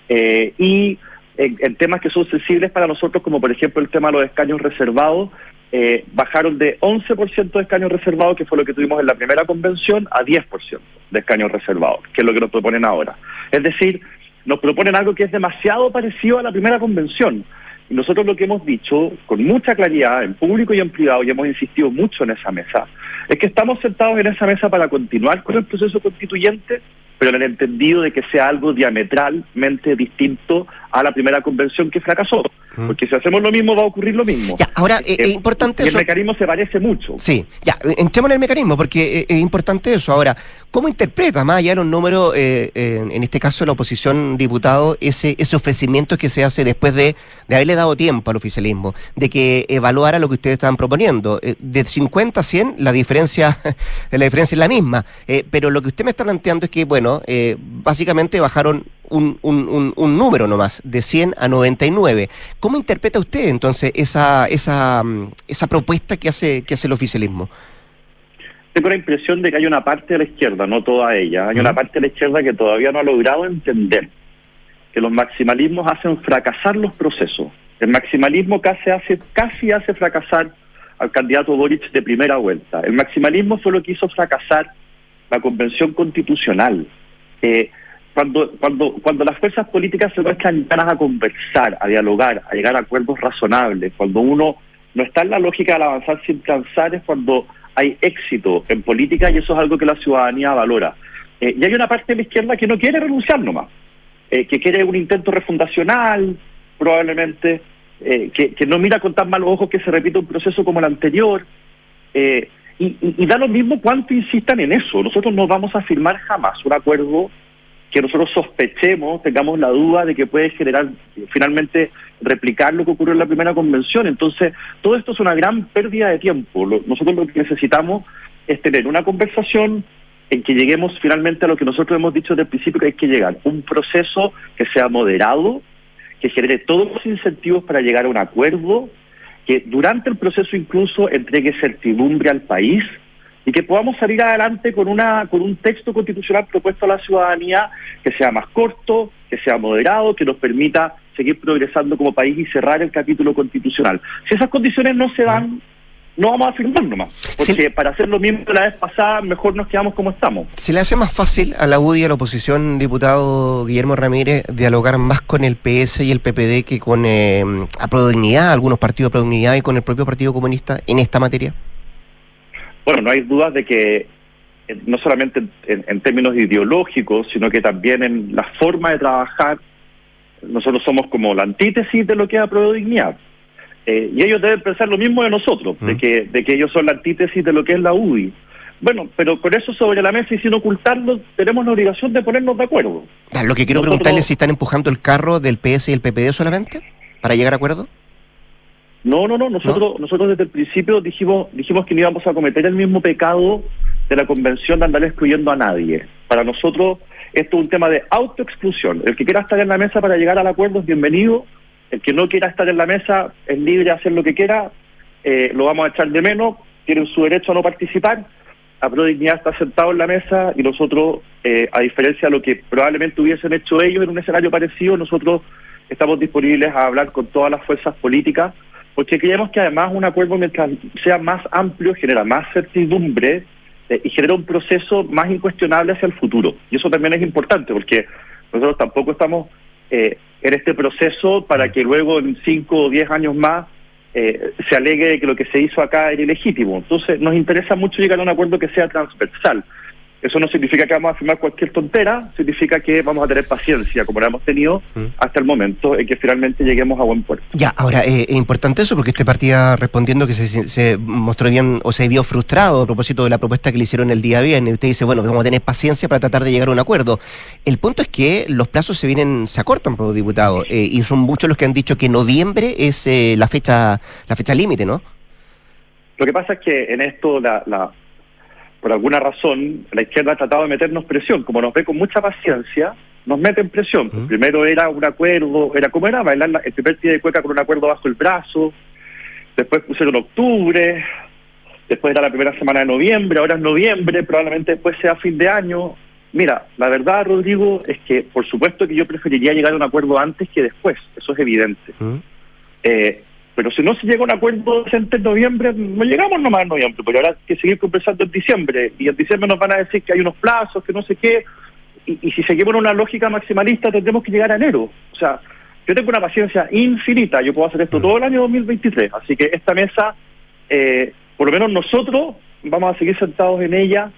eh, y en, en temas que son sensibles para nosotros, como por ejemplo el tema de los escaños reservados, eh, bajaron de 11% de escaños reservados, que fue lo que tuvimos en la primera convención, a 10% de escaños reservados, que es lo que nos proponen ahora. Es decir, nos proponen algo que es demasiado parecido a la primera convención. Y nosotros lo que hemos dicho con mucha claridad, en público y en privado, y hemos insistido mucho en esa mesa, es que estamos sentados en esa mesa para continuar con el proceso constituyente, pero en el entendido de que sea algo diametralmente distinto a la primera convención que fracasó. Porque si hacemos lo mismo va a ocurrir lo mismo. Ya, ahora, eh, es importante y el eso. mecanismo se parece mucho. Sí, ya, entremos en el mecanismo, porque eh, es importante eso. Ahora, ¿cómo interpreta, más allá de los números, eh, eh, en este caso la oposición diputado, ese, ese ofrecimiento que se hace después de, de haberle dado tiempo al oficialismo, de que evaluara lo que ustedes estaban proponiendo? Eh, de 50 a 100, la diferencia, la diferencia es la misma, Eh, pero lo que usted me está planteando es que, bueno, eh, básicamente bajaron un, un, un, número nomás, de 100 a 99. ¿Cómo interpreta usted entonces esa, esa, mm, esa propuesta que hace, que hace el oficialismo? Tengo la impresión de que hay una parte de la izquierda, no toda ella, hay una parte de la izquierda que todavía no ha logrado entender que los maximalismos hacen fracasar los procesos. El maximalismo casi hace, casi hace fracasar al candidato Boric de primera vuelta. El maximalismo fue lo que hizo fracasar la convención constitucional. Eh, cuando, cuando, cuando las fuerzas políticas se muestran ganas a conversar, a dialogar, a llegar a acuerdos razonables, cuando uno no está en la lógica del avanzar sin cansar, es cuando hay éxito en política y eso es algo que la ciudadanía valora. Eh, y hay una parte de la izquierda que no quiere renunciar nomás, eh, que quiere un intento refundacional, probablemente, eh, que, que no mira con tan malos ojos que se repita un proceso como el anterior. eh, y, y- y da lo mismo cuánto insistan en eso. Nosotros no vamos a firmar jamás un acuerdo que nosotros sospechemos, tengamos la duda de que puede generar finalmente replicar lo que ocurrió en la primera convención. Entonces, todo esto es una gran pérdida de tiempo. Lo- nosotros lo que necesitamos es tener una conversación en que lleguemos finalmente a lo que nosotros hemos dicho desde el principio que hay que llegar, un proceso que sea moderado, que genere todos los incentivos para llegar a un acuerdo, que durante el proceso incluso entregue certidumbre al país y que podamos salir adelante con una con un texto constitucional propuesto a la ciudadanía que sea más corto, que sea moderado, que nos permita seguir progresando como país y cerrar el capítulo constitucional. Si esas condiciones no se dan, no vamos a firmar nomás, porque para hacer lo mismo de la vez pasada, mejor nos quedamos como estamos. ¿Se le hace más fácil a la UDI y a la oposición, diputado Guillermo Ramírez, dialogar más con el PS y el PPD que con eh, a Prodignidad, algunos partidos de Prodignidad y con el propio Partido Comunista en esta materia? Bueno, no hay dudas de que eh, no solamente en, términos ideológicos, sino que también en la forma de trabajar, nosotros somos como la antítesis de lo que es la dignidad. Eh, y ellos deben pensar lo mismo de nosotros, de, que, de que ellos son la antítesis de lo que es la UDI. Bueno, pero con eso sobre la mesa y sin ocultarlo, tenemos la obligación de ponernos de acuerdo. Lo que quiero Nosotros- preguntarle es si están empujando el carro del PS y el PPD solamente para llegar a acuerdo. No, no, no. Nosotros, nosotros desde el principio dijimos, dijimos que no íbamos a cometer el mismo pecado de la convención de andar excluyendo a nadie. Para nosotros esto es un tema de autoexclusión. El que quiera estar en la mesa para llegar al acuerdo es bienvenido. El que no quiera estar en la mesa es libre de hacer lo que quiera. Eh, lo vamos a echar de menos. Tienen su derecho a no participar. A Prodignidad está sentado en la mesa y nosotros, eh, a diferencia de lo que probablemente hubiesen hecho ellos en un escenario parecido, nosotros estamos disponibles a hablar con todas las fuerzas políticas porque creemos que además un acuerdo mientras sea más amplio genera más certidumbre eh, y genera un proceso más incuestionable hacia el futuro. Y eso también es importante porque nosotros tampoco estamos eh, en este proceso para que luego en cinco o diez años más eh, se alegue de que lo que se hizo acá era ilegítimo. Entonces nos interesa mucho llegar a un acuerdo que sea transversal. Eso no significa que vamos a firmar cualquier tontera, significa que vamos a tener paciencia, como la hemos tenido hasta el momento en que finalmente lleguemos a buen puerto. Ya, ahora, eh, es importante eso porque este partía respondiendo que se, se mostró bien o se vio frustrado a propósito de la propuesta que le hicieron el día viernes. Usted dice, bueno, vamos a tener paciencia para tratar de llegar a un acuerdo. El punto es que los plazos se vienen, se acortan, por diputado, eh, y son muchos los que han dicho que noviembre es eh, la fecha la fecha límite, ¿no? Lo que pasa es que en esto, la, la, por alguna razón, la izquierda ha tratado de meternos presión. Como nos ve con mucha paciencia, nos meten presión. Primero era un acuerdo, era como era bailar la- el primer pie de cueca con un acuerdo bajo el brazo, después pusieron octubre, después era la primera semana de noviembre, ahora es noviembre, probablemente después sea fin de año. Mira, la verdad, Rodrigo, es que por supuesto que yo preferiría llegar a un acuerdo antes que después, eso es evidente. Eh, pero si no se llega a un acuerdo decente en noviembre, no llegamos nomás en noviembre, pero ahora hay que seguir conversando en diciembre, y en diciembre nos van a decir que hay unos plazos, que no sé qué, y, y si seguimos en una lógica maximalista tendremos que llegar a enero. O sea, yo tengo una paciencia infinita, yo puedo hacer esto todo el año 2023, así que esta mesa, eh, por lo menos nosotros, vamos a seguir sentados en ella,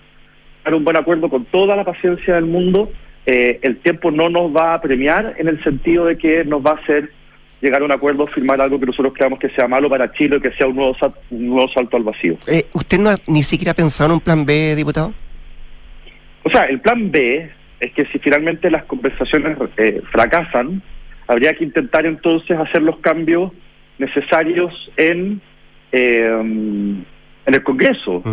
dar un buen acuerdo con toda la paciencia del mundo. Eh, el tiempo no nos va a premiar en el sentido de que nos va a hacer llegar a un acuerdo, firmar algo que nosotros creamos que sea malo para Chile, que sea un nuevo, sal- un nuevo salto al vacío. Eh, ¿Usted no ha ni siquiera pensado en un plan B, diputado? O sea, el plan B es que si finalmente las conversaciones eh, fracasan, habría que intentar entonces hacer los cambios necesarios en, eh, en el Congreso.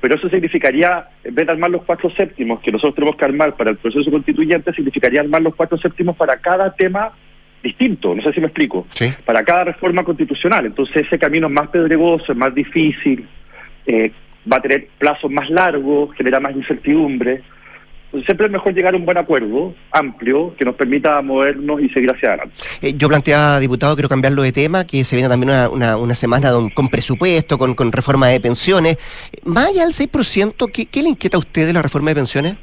Pero eso significaría, en vez de armar los cuatro séptimos que nosotros tenemos que armar para el proceso constituyente, significaría armar los cuatro séptimos para cada tema distinto, no sé si me explico, para cada reforma constitucional. Entonces ese camino es más pedregoso, es más difícil, eh, va a tener plazos más largos, genera más incertidumbre. Entonces siempre es mejor llegar a un buen acuerdo, amplio, que nos permita movernos y seguir hacia adelante. Eh, yo planteaba, diputado, quiero cambiarlo de tema, que se viene también una, una, una semana don- con presupuesto, con, con reforma de pensiones. Más allá del 6%, ¿qué, ¿qué le inquieta a usted de la reforma de pensiones?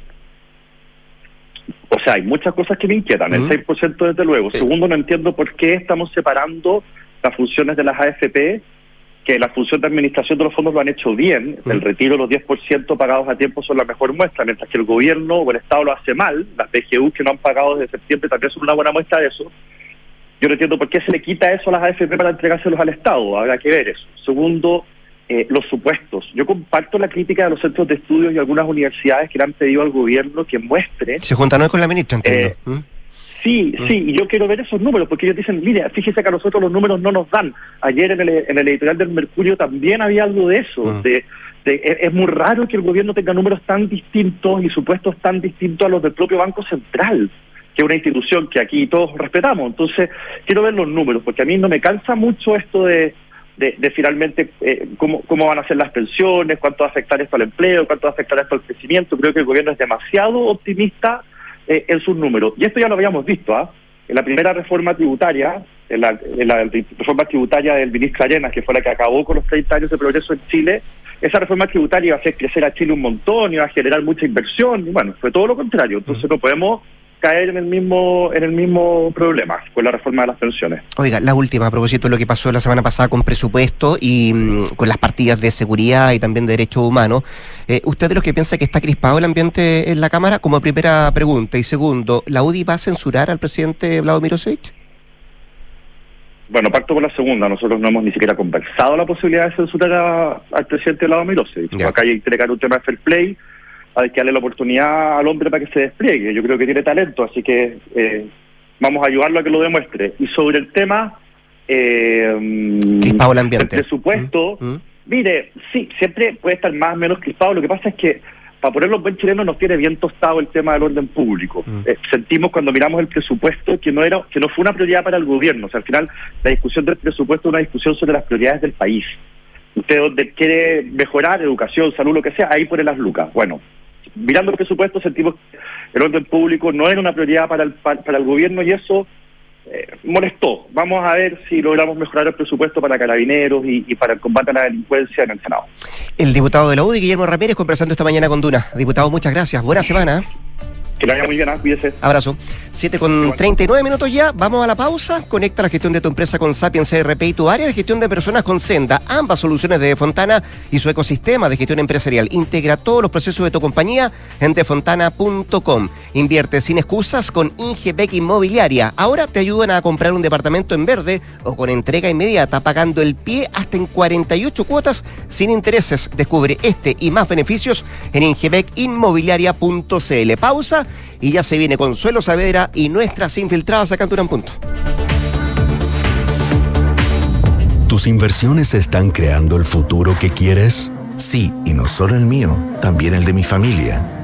O sea, hay muchas cosas que me inquietan. El 6% desde luego. Segundo, no entiendo por qué estamos separando las funciones de las AFP, que la función de administración de los fondos lo han hecho bien. El retiro, los 10% pagados a tiempo son la mejor muestra, mientras que el gobierno o el Estado lo hace mal. Las BGU que no han pagado desde septiembre también son una buena muestra de eso. Yo no entiendo por qué se le quita eso a las AFP para entregárselos al Estado. Habrá que ver eso. Segundo, eh, los supuestos. Yo comparto la crítica de los centros de estudios y algunas universidades que le han pedido al gobierno que muestre Se juntan hoy con la ministra, entiendo. Eh, ¿Mm? Sí, sí, y yo quiero ver esos números, porque ellos dicen, mire, fíjese que a nosotros los números no nos dan. Ayer en el, en el editorial del Mercurio también había algo de eso. de, de- es, es muy raro que el gobierno tenga números tan distintos y supuestos tan distintos a los del propio Banco Central, que es una institución que aquí todos respetamos. Entonces, quiero ver los números, porque a mí no me cansa mucho esto de, de, de finalmente eh, cómo, cómo van a ser las pensiones, cuánto va a afectar esto al empleo, cuánto va a afectar esto al crecimiento. Creo que el gobierno es demasiado optimista eh, en sus números. Y esto ya lo habíamos visto, ¿ah? En la primera reforma tributaria, en la, en la reforma tributaria del ministro Arenas, que fue la que acabó con los 30 años de progreso en Chile, esa reforma tributaria iba a hacer crecer a Chile un montón, iba a generar mucha inversión, y bueno, fue todo lo contrario. Entonces no podemos caer en el mismo en el mismo problema con la reforma de las pensiones. Oiga, la última, a propósito de lo que pasó la semana pasada con presupuesto y mm, con las partidas de seguridad y también de derechos humanos, eh, ¿usted de los que piensa que está crispado el ambiente en la Cámara? Como primera pregunta. Y segundo, ¿la UDI va a censurar al presidente Vladimir Mirosevic? Bueno, parto por la segunda. Nosotros no hemos ni siquiera conversado la posibilidad de censurar a- al presidente Lado Milosevic. Acá hay que entregar un tema de fair play, hay que darle la oportunidad al hombre para que se despliegue. Yo creo que tiene talento, así que eh, vamos a ayudarlo a que lo demuestre. Y sobre el tema eh, Crispado el ambiente. presupuesto, mire, sí, siempre puede estar más o menos crispado. Lo que pasa es que para ponerlo en buen chileno nos tiene bien tostado el tema del orden público. Eh, sentimos cuando miramos el presupuesto que no era que no fue una prioridad para el gobierno. O sea, al final la discusión del presupuesto es una discusión sobre las prioridades del país. Usted donde quiere mejorar educación, salud, lo que sea, ahí pone las lucas. Bueno, mirando el presupuesto sentimos que el orden público no era una prioridad para el, pa- para el gobierno y eso eh, molestó. Vamos a ver si logramos mejorar el presupuesto para carabineros y, y para el combate a la delincuencia en el Senado. El diputado de la UDI, Guillermo Ramírez, conversando esta mañana con Duna. Diputado, muchas gracias. Buena semana. Que le vaya muy bien, ¿ah? cuídese. Abrazo. 7 con 39 minutos ya. Vamos a la pausa. Conecta la gestión de tu empresa con Sapiens CRP y tu área de gestión de personas con Senda. Ambas soluciones de Fontana y su ecosistema de gestión empresarial. Integra todos los procesos de tu compañía en defontana.com. Invierte sin excusas con Ingebec Inmobiliaria. Ahora te ayudan a comprar un departamento en verde o con entrega inmediata, pagando el pie hasta en 48 cuotas sin intereses. Descubre este y más beneficios en ingebecinmobiliaria.cl. Pausa y ya se viene Consuelo Saavedra y nuestras infiltradas a Cantura en Punto. ¿Tus inversiones están creando el futuro que quieres? Sí, y no solo el mío, también el de mi familia.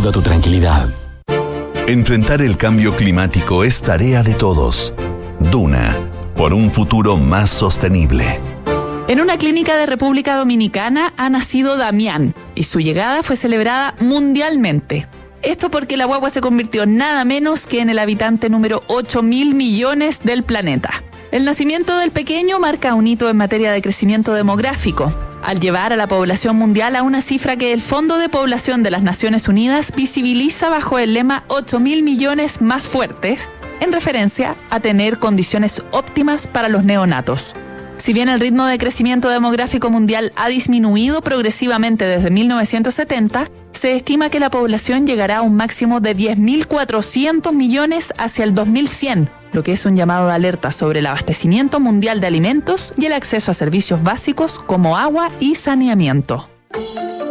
tu tranquilidad. Enfrentar el cambio climático es tarea de todos. Duna, por un futuro más sostenible. En una clínica de República Dominicana ha nacido Damián y su llegada fue celebrada mundialmente. Esto porque la guagua se convirtió nada menos que en el habitante número 8 mil millones del planeta. El nacimiento del pequeño marca un hito en materia de crecimiento demográfico, al llevar a la población mundial a una cifra que el Fondo de Población de las Naciones Unidas visibiliza bajo el lema 8 mil millones más fuertes, en referencia a tener condiciones óptimas para los neonatos. Si bien el ritmo de crecimiento demográfico mundial ha disminuido progresivamente desde 1970, se estima que la población llegará a un máximo de 10.400 millones hacia el 2100, lo que es un llamado de alerta sobre el abastecimiento mundial de alimentos y el acceso a servicios básicos como agua y saneamiento.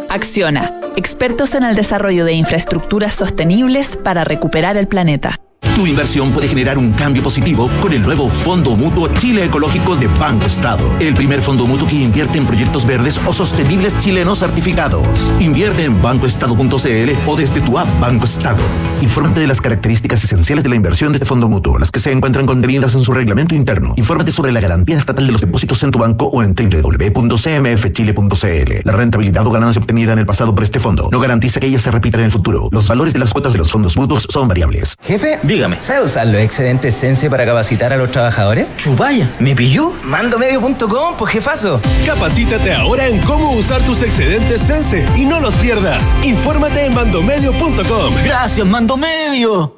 Acciona, expertos en el desarrollo de infraestructuras sostenibles para recuperar el planeta. Tu inversión puede generar un cambio positivo con el nuevo Fondo Mutuo Chile Ecológico de Banco Estado. El primer fondo mutuo que invierte en proyectos verdes o sostenibles chilenos certificados. Invierte en bancoestado.cl o desde tu app Banco Estado. Infórmate de las características esenciales de la inversión de este fondo mutuo, las que se encuentran contenidas en su reglamento interno. Infórmate sobre la garantía estatal de los depósitos en tu banco o en www.cmfchile.cl. La rentabilidad o ganancia obtenida en el pasado por este fondo no garantiza que ella se repita en el futuro. Los valores de las cuotas de los fondos mutuos son variables. Jefe, dígame, ¿sabe usar los excedentes Sense para capacitar a los trabajadores? Chubaya, ¿me pilló? Mandomedio.com, pues jefazo. Capacítate ahora en cómo usar tus excedentes Sense y no los pierdas. Infórmate en mandomedio.com. Gracias, Mandomedio.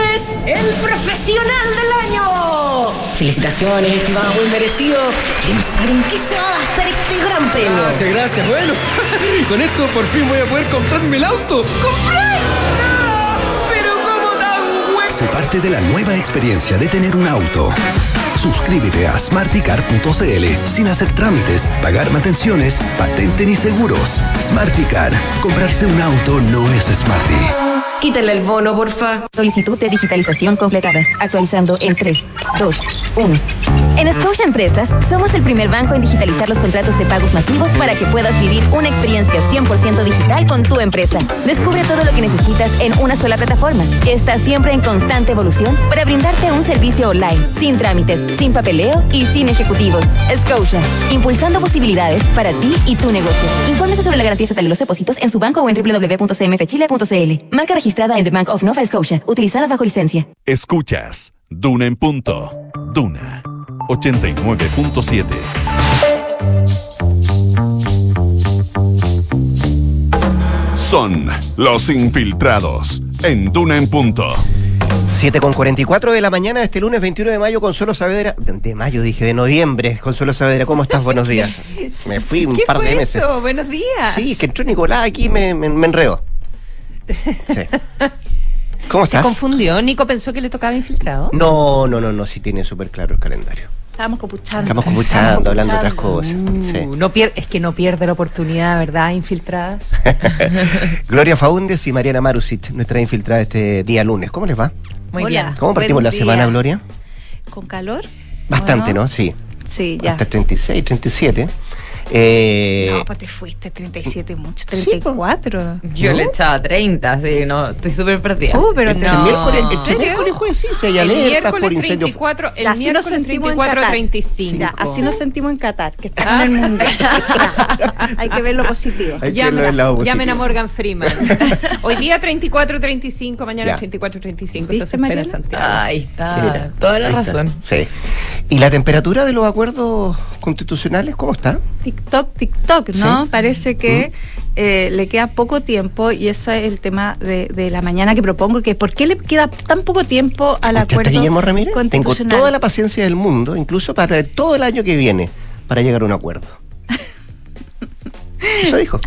el profesional del año. Felicitaciones, estimado, muy merecido. Queremos saber en qué se va a gastar este gran premio. Gracias, gracias. Bueno, con esto por fin voy a poder comprarme el auto. ¡Comprar! ¡No! Pero como tan bueno. Se parte de la nueva experiencia de tener un auto. Suscríbete a smarticar.cl sin hacer trámites, pagar mantenciones, patente ni seguros. Smarticar. Comprarse un auto no es smarty. Quítale el bono, porfa. Solicitud de digitalización completada. Actualizando en 3, 2, 1. En Scotia Empresas somos el primer banco en digitalizar los contratos de pagos masivos para que puedas vivir una experiencia 100% digital con tu empresa. Descubre todo lo que necesitas en una sola plataforma, que está siempre en constante evolución para brindarte un servicio online, sin trámites, sin papeleo y sin ejecutivos. Scotia, impulsando posibilidades para ti y tu negocio. Infórmese sobre la garantía de los depósitos en su banco o en www.cmfchile.cl. Marca registrada en The Bank of Nova Scotia, utilizada bajo licencia. Escuchas Duna en punto. Duna 89.7. Son los infiltrados en Duna en punto. 7 con 44 de la mañana, este lunes 21 de mayo, Consuelo Saavedra. De, de mayo dije, de noviembre. Consuelo Saavedra, ¿cómo estás? Buenos días. Me fui un ¿Qué par fue de meses. eso? Buenos días. Sí, que entró Nicolás aquí y me, me, me enredó. Sí. ¿Cómo ¿Se estás? confundió? ¿Nico pensó que le tocaba infiltrado? No, no, no, no, sí tiene súper claro el calendario. Estábamos copuchando. Estamos copuchando, hablando de otras cosas. Sí. Uh, no pier- es que no pierde la oportunidad, ¿verdad? Infiltradas. Gloria Faúndes y Mariana Marusic, nuestra infiltrada este día lunes. ¿Cómo les va? Muy Hola. bien. ¿Cómo partimos Buen la semana. Gloria? ¿Con calor? Bastante, Bueno, ¿no? Sí. Sí, ya. Hasta 36, 37. Eh, No, pues te fuiste, 37 mucho, 34. Yo le echaba 30, sí, no, estoy súper perdida. Uh, pero te- el no. miércoles, el miércoles jueves sí, si hay El alertas miércoles por incendio. 34, el Así nos miércoles sentimos en 34 Qatar. 35. Ya, así nos sentimos en Qatar, que estamos en el mundo. Ya, Hay que ver lo positivo. Hay que Llamen a, positivo. llamen a Morgan Freeman. Hoy día 34-35, mañana Ya. 34-35. Eso ¿Viste, se espera en? Santiago. Ahí está. Sí, mira, Toda la ahí está. razón. Sí. ¿Y la temperatura de los acuerdos constitucionales cómo está? TikTok, TikTok, ¿no? Sí. Parece que eh, le queda poco tiempo y ese es el tema de, de la mañana que propongo, que ¿por qué le queda tan poco tiempo al ¿Escuchaste, acuerdo Guillermo Ramírez? Tengo toda la paciencia del mundo, incluso para todo el año que viene, para llegar a un acuerdo. Eso dijo.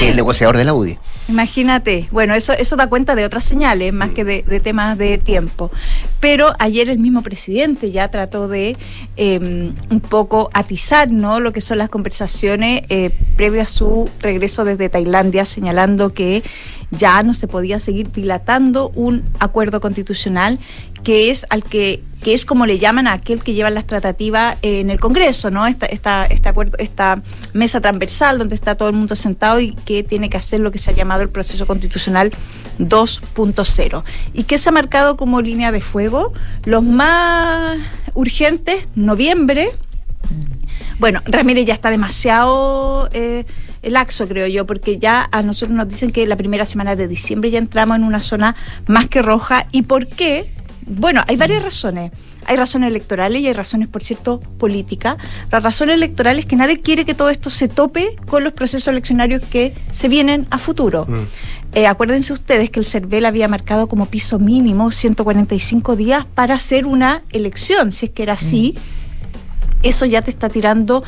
El negociador de la UDI. Imagínate, bueno, eso, eso da cuenta de otras señales, más que de, de temas de tiempo. Pero ayer el mismo presidente ya trató de eh, un poco atizar ¿no? lo que son las conversaciones eh, previo a su regreso desde Tailandia, señalando que ya no se podía seguir dilatando un acuerdo constitucional que es al que que es como le llaman a aquel que lleva las tratativas en el Congreso, ¿no? Esta, esta, este acuerdo, esta mesa transversal donde está todo el mundo sentado y que tiene que hacer lo que se ha llamado el proceso constitucional 2.0. ¿Y que se ha marcado como línea de fuego? Los más urgentes, noviembre. Bueno, Ramírez ya está demasiado eh, laxo, creo yo, porque ya a nosotros nos dicen que la primera semana de diciembre ya entramos en una zona más que roja. ¿Y por qué? Bueno, hay varias razones. Hay razones electorales y hay razones, por cierto, políticas. La razón electoral es que nadie quiere que todo esto se tope con los procesos eleccionarios que se vienen a futuro. Eh, acuérdense ustedes que el CERVEL había marcado como piso mínimo 145 días para hacer una elección. Si es que era así, eso ya te está tirando.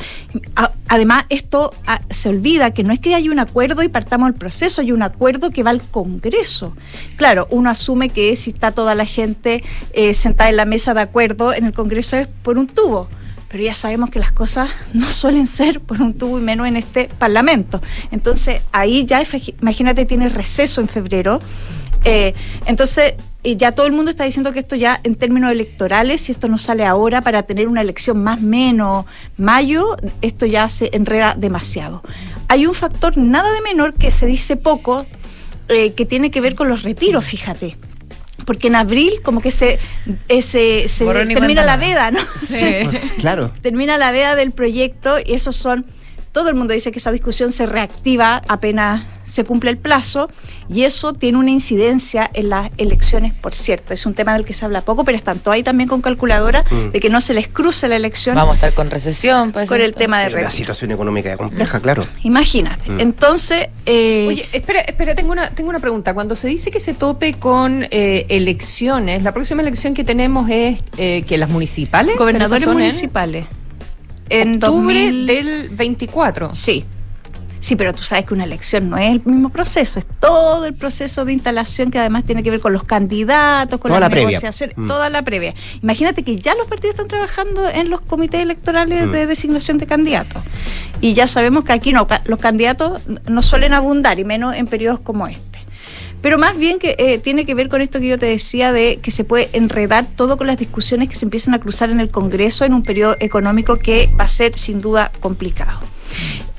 además, esto se olvida que no es que haya un acuerdo y partamos el proceso, hay un acuerdo que va al Congreso. Claro, uno asume que si está toda la gente eh, sentada en la mesa de acuerdo en el Congreso es por un tubo. Pero ya sabemos que las cosas no suelen ser por un tubo y menos en este Parlamento. Entonces, ahí ya, imagínate, tienes receso en febrero. Eh, entonces, eh, ya todo el mundo está diciendo que esto ya en términos electorales, si esto no sale ahora para tener una elección más menos mayo, esto ya se enreda demasiado. Hay un factor nada de menor que se dice poco, eh, que tiene que ver con los retiros, fíjate. Porque en abril como que se, eh, se, termina la veda, ¿no? Sí. Claro. termina la veda del proyecto y esos son, todo el mundo dice que esa discusión se reactiva apenas se cumple el plazo y eso tiene una incidencia en las elecciones, por cierto. Es un tema del que se habla poco, pero están todos ahí también con calculadora Mm. de que no se les cruce la elección Vamos a estar con recesión. pues, con el entonces. tema de Pero la situación económica compleja, claro. Imagínate. Mm. Entonces, eh, Oye, espera, espera, tengo una, tengo una pregunta. Cuando se dice que se tope con eh, elecciones, la próxima elección que tenemos es eh, que las municipales. gobernadores son en municipales. En octubre 2000 del 24. Sí. Sí, pero tú sabes que una elección no es el mismo proceso, es todo el proceso de instalación que además tiene que ver con los candidatos, con Toda las la negociaciones, Mm. toda la previa. Imagínate que ya los partidos están trabajando en los comités electorales Mm. de designación de candidatos. Y ya sabemos que aquí no, los candidatos no suelen abundar, y menos en periodos como este. Pero más bien que eh, tiene que ver con esto que yo te decía de que se puede enredar todo con las discusiones que se empiezan a cruzar en el Congreso en un periodo económico que va a ser sin duda complicado.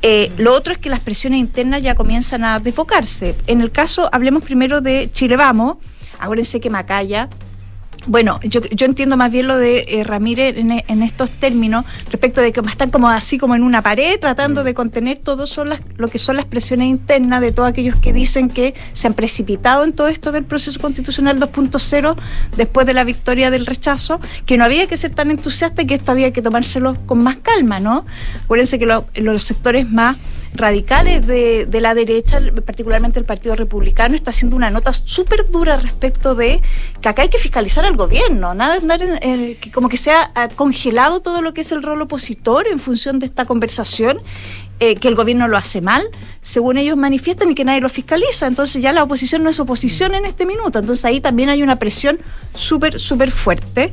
Eh, lo otro es que las presiones internas ya comienzan a desbocarse. En el caso, hablemos primero de Chile Vamos. Acuérdense que Macaya Bueno, yo, yo entiendo más bien lo de eh, Ramírez en, en estos términos respecto de que están como así como en una pared tratando de contener todo son las, lo que son las presiones internas de todos aquellos que dicen que se han precipitado en todo esto del proceso constitucional 2.0 después de la victoria del rechazo, que no había que ser tan entusiasta y que esto había que tomárselo con más calma, ¿no? Acuérdense que lo- los sectores más radicales de, de la derecha, particularmente el Partido Republicano, está haciendo una nota súper dura respecto de que acá hay que fiscalizar al gobierno, nada, nada que como que se ha congelado todo lo que es el rol opositor en función de esta conversación eh, que el gobierno lo hace mal, según ellos manifiestan, y que nadie lo fiscaliza. Entonces ya la oposición no es oposición en este minuto. Entonces ahí también hay una presión súper, súper fuerte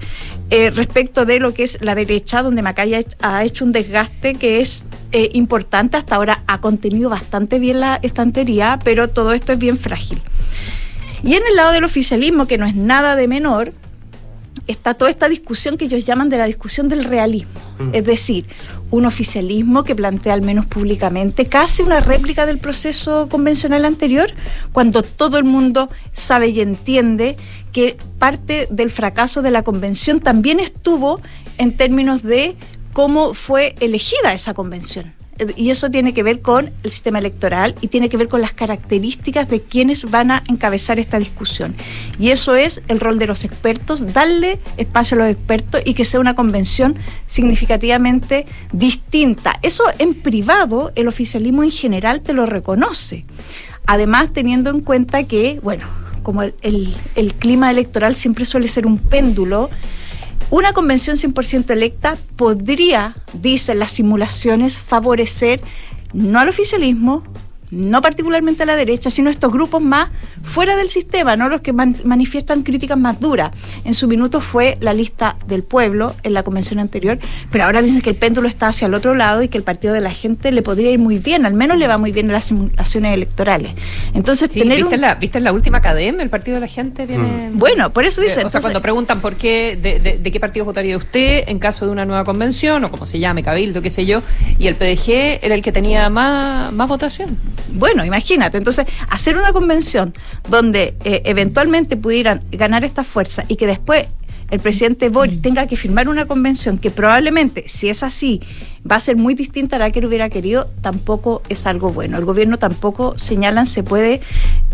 eh, respecto de lo que es la derecha, donde Macaya ha hecho un desgaste que es eh, importante. Hasta ahora ha contenido bastante bien la estantería, pero todo esto es bien frágil. Y en el lado del oficialismo, que no es nada de menor, está toda esta discusión que ellos llaman de la discusión del realismo. Mm. Es decir, un oficialismo que plantea al menos públicamente casi una réplica del proceso convencional anterior, cuando todo el mundo sabe y entiende que parte del fracaso de la convención también estuvo en términos de cómo fue elegida esa convención y eso tiene que ver con el sistema electoral y tiene que ver con las características de quienes van a encabezar esta discusión. Y eso es el rol de los expertos, darle espacio a los expertos y que sea una convención significativamente distinta. Eso en privado, el oficialismo en general te lo reconoce. Además, teniendo en cuenta que, bueno, como el, el clima electoral siempre suele ser un péndulo, una convención 100% electa podría, dicen las simulaciones, favorecer no al oficialismo, no particularmente a la derecha, sino estos grupos más fuera del sistema, no los que manifiestan críticas más duras. En su minuto fue la lista del pueblo en la convención anterior, pero ahora dicen que el péndulo está hacia el otro lado y que el partido de la gente le podría ir muy bien, al menos le va muy bien en las simulaciones electorales. Entonces, tener ¿viste, la, ¿viste la última academia? El partido de la gente viene... Mm. Bueno, por eso dicen... o sea, cuando preguntan por qué, de, qué partido votaría usted en caso de una nueva convención, o como se llame, cabildo, qué sé yo, y el PDG era el que tenía más, más votación. Bueno, imagínate, entonces hacer una convención donde eh, eventualmente pudieran ganar esta fuerza y que después el presidente Boris tenga que firmar una convención que probablemente, si es así, va a ser muy distinta a la que él hubiera querido, tampoco es algo bueno. El gobierno tampoco, señalan, se puede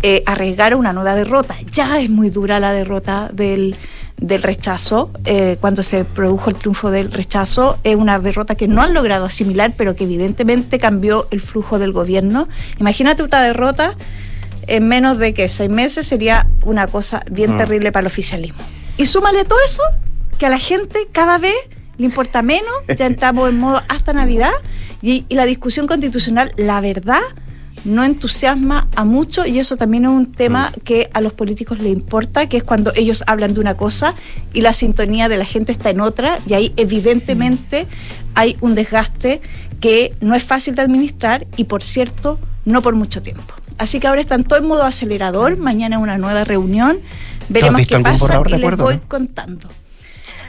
eh, arriesgar a una nueva derrota. Ya es muy dura la derrota del, del rechazo, eh, cuando se produjo el triunfo del rechazo, es una derrota que no han logrado asimilar, pero que evidentemente cambió el flujo del gobierno. Imagínate una derrota en menos de que seis meses sería una cosa bien mm. terrible para el oficialismo. Y súmale todo eso, que a la gente cada vez le importa menos, ya entramos en modo hasta Navidad, y, y la discusión constitucional, la verdad, no entusiasma a mucho y eso también es un tema mm. que a los políticos les importa, que es cuando ellos hablan de una cosa y la sintonía de la gente está en otra y ahí evidentemente hay un desgaste que no es fácil de administrar y por cierto no por mucho tiempo. Así que ahora están todo en modo acelerador, mañana una nueva reunión, veremos qué pasa y les voy contando.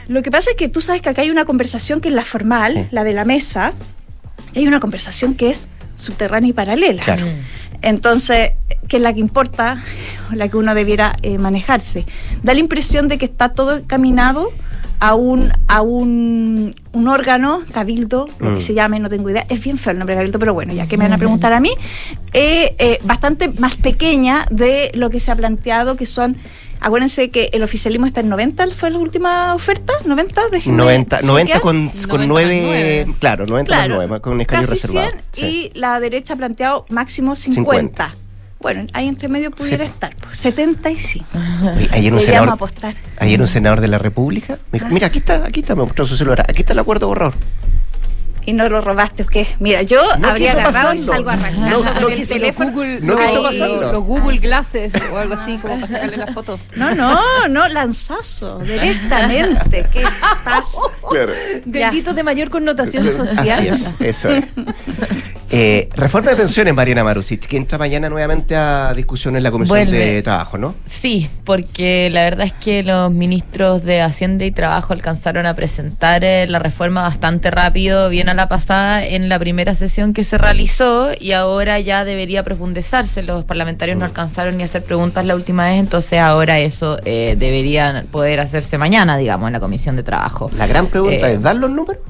Lo que pasa es que tú sabes que acá hay una conversación que es la formal, la de la mesa, y hay una conversación que es subterránea y paralela. Entonces, que es la que importa, la que uno debiera eh, manejarse. Da la impresión de que está todo caminado a un, a un, un órgano, cabildo, lo que mm. se llame, no tengo idea, es bien feo el nombre cabildo, pero bueno, ya que me van a preguntar a mí, eh, eh, bastante más pequeña de lo que se ha planteado, que son Acuérdense que el oficialismo está en 90, ¿fue la última oferta? ¿90? 90, 90 con, con 9, claro, 90 claro, 9, con un escaño reservado. 100, Y la derecha ha planteado máximo 50. Bueno, ahí entre medio pudiera estar, 75. Pues, ayer un senador, apostar. Ayer un senador de la República, mira, mira aquí está, aquí está, me mostró su celular, aquí está el acuerdo borrador y no lo robaste, ¿qué? Mira, yo habría agarrado y salgo arrancando no, con el teléfono. Google, no los Google Glasses o algo así, como para sacarle la foto. No, no, no, lanzazo, directamente. ¿Qué pasa? Claro. Delitos de mayor connotación social. eso es. Eh, reforma de pensiones, Mariana Marusic, que entra mañana nuevamente a discusión en la Comisión de Trabajo, ¿no? Sí, porque la verdad es que los ministros de Hacienda y Trabajo alcanzaron a presentar eh, la reforma bastante rápido, bien a la pasada, en la primera sesión que se realizó y ahora ya debería profundizarse. Los parlamentarios no alcanzaron ni a hacer preguntas la última vez, entonces ahora eso eh, debería poder hacerse mañana, digamos, en la Comisión de Trabajo. La gran pregunta es, ¿dar los números?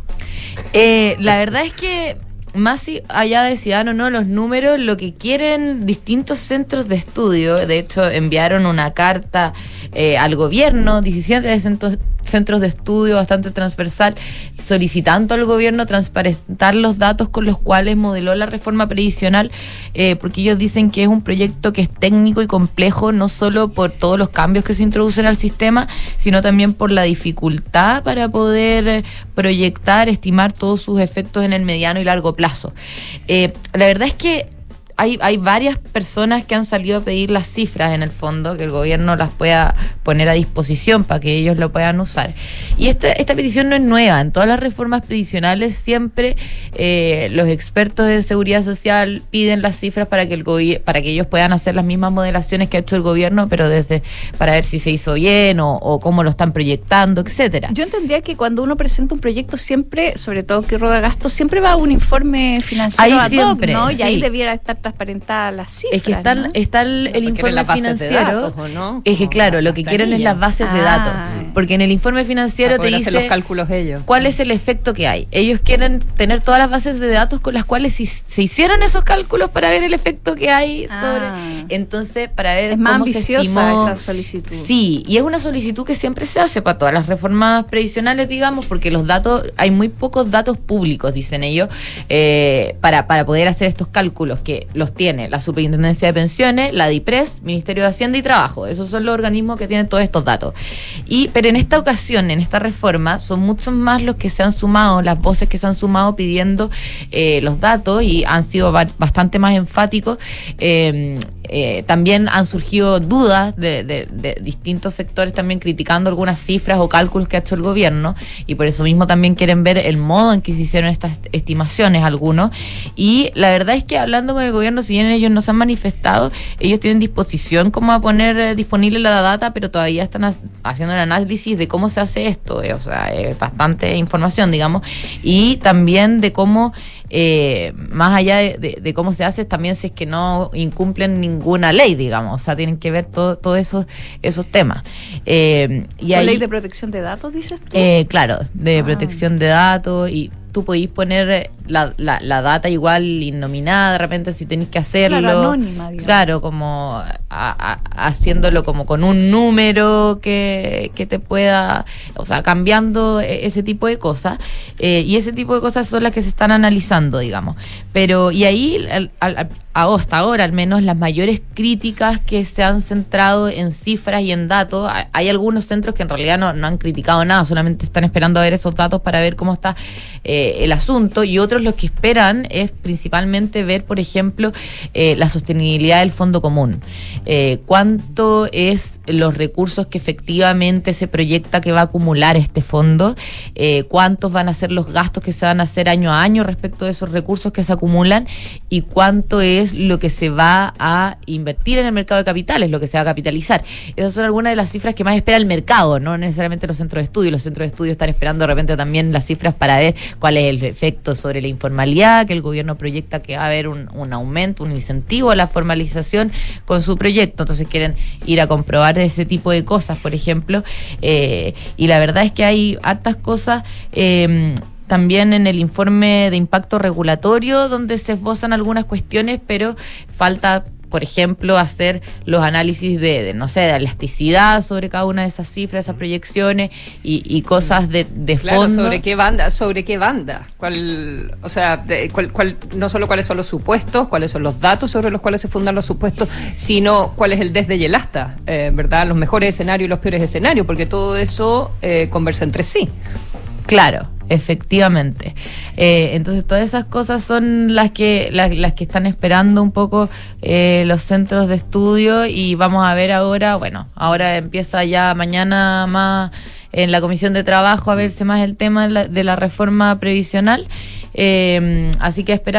la verdad es que más allá de si dan o no los números, lo que quieren distintos centros de estudio, de hecho enviaron una carta eh, al gobierno, 17 centros, centros de estudio bastante transversal, solicitando al gobierno transparentar los datos con los cuales modeló la reforma previsional, eh, porque ellos dicen que es un proyecto que es técnico y complejo, no solo por todos los cambios que se introducen al sistema, sino también por la dificultad para poder eh, proyectar, estimar todos sus efectos en el mediano y largo plazo. Eh, la verdad es que hay, hay varias personas que han salido a pedir las cifras en el fondo, que el gobierno las pueda poner a disposición para que ellos lo puedan usar. Y esta, esta petición no es nueva, en todas las reformas previsionales siempre eh, los expertos de seguridad social piden las cifras para que, el para que ellos puedan hacer las mismas modelaciones que ha hecho el gobierno, pero desde para ver si se hizo bien o, o cómo lo están proyectando, etcétera. Yo entendía que cuando uno presenta un proyecto siempre, sobre todo que roda gastos, siempre va a un informe financiero Ahí ad hoc, siempre, ¿no? Y ahí debiera estar transparentada las cifras. Es que está, ¿no? está el, el informe quieren las bases de financiero. datos, ¿o no? Es que claro, lo que quieren es las bases de Ah. datos. Porque en el informe financiero Para te dice los cálculos ellos. cuál es el efecto que hay. Ellos quieren tener todas las bases de datos con las cuales si, se hicieron esos cálculos para ver el efecto que hay sobre. Ah. Entonces, para ver Es más cómo se ambiciosa estimó. esa solicitud. Sí, y es una solicitud que siempre se hace para todas las reformas previsionales, digamos, porque los datos, hay muy pocos datos públicos, dicen ellos, eh, para, para poder hacer estos cálculos, que los tiene la Superintendencia de Pensiones, la DIPRES, Ministerio de Hacienda y Trabajo. Esos son los organismos que tienen todos estos datos. Y, pero en esta ocasión, en esta reforma, son muchos más los que se han sumado, las voces que se han sumado pidiendo eh, los datos y han sido ba- bastante más enfáticos. Eh, eh, también han surgido dudas de, de- distintos sectores también criticando algunas cifras o cálculos que ha hecho el gobierno y por eso mismo también quieren ver el modo en que se hicieron estas estimaciones algunos. Y la verdad es que hablando con el gobierno si bien ellos no se han manifestado ellos tienen disposición como a poner eh, disponible la data pero todavía están ha- haciendo el análisis de cómo se hace esto eh, o sea bastante información digamos y también de cómo eh, más allá de, de- de cómo se hace, también si es que no incumplen ninguna ley, digamos. O sea, tienen que ver todo- todos esos, esos temas. Eh, y ¿Con ahí, ley de protección de datos, dices tú? eh, claro, de Ah. protección de datos y tú podís poner eh, la, la, la data igual innominada de repente si tenéis que hacerlo. Claro, anónima, digamos. Claro, como a- a- haciéndolo como con un número que, que te pueda, o sea, cambiando e- ese tipo de cosas. Eh, y ese tipo de cosas son las que se están analizando, digamos. Pero, y ahí, al- al- hasta ahora al menos, las mayores críticas que se han centrado en cifras y en datos, ha- hay algunos centros que en realidad no, no han criticado nada, solamente están esperando a ver esos datos para ver cómo está eh, el asunto, y otros los que esperan es principalmente ver, por ejemplo, eh, la sostenibilidad del fondo común. Eh, ¿Cuánto es los recursos que efectivamente se proyecta que va a acumular este fondo? Eh, ¿Cuántos van a ser los gastos que se van a hacer año a año respecto de esos recursos que se acumulan? ¿Y cuánto es lo que se va a invertir en el mercado de capitales, lo que se va a capitalizar? Esas son algunas de las cifras que más espera el mercado, no necesariamente los centros de estudio. Los centros de estudio están esperando de repente también las cifras para ver cuál es el efecto sobre la informalidad, que el gobierno proyecta que va a haber un, aumento, un incentivo a la formalización con su proyecto. Entonces quieren ir a comprobar ese tipo de cosas, por ejemplo. Eh, y la verdad es que hay hartas cosas. eh, también en el informe de impacto regulatorio, donde se esbozan algunas cuestiones, pero falta por ejemplo, hacer los análisis de, de, no sé, de elasticidad sobre cada una de esas cifras, esas proyecciones y, y cosas de, de Claro, fondo. sobre qué banda, sobre qué banda, cuál, o sea, de- cuál, cuál- no solo cuáles son los supuestos, cuáles son los datos sobre los cuales se fundan los supuestos, sino cuál es el desde y el hasta, eh, ¿verdad? Los mejores escenarios y los peores escenarios, porque todo eso eh, conversa entre sí. Claro, efectivamente. Eh, entonces todas esas cosas son las que las, que están esperando un poco eh, los centros de estudio y vamos a ver ahora, bueno, ahora empieza ya mañana más en la comisión de trabajo a verse más el tema de la, de la reforma previsional. Eh, así que esperar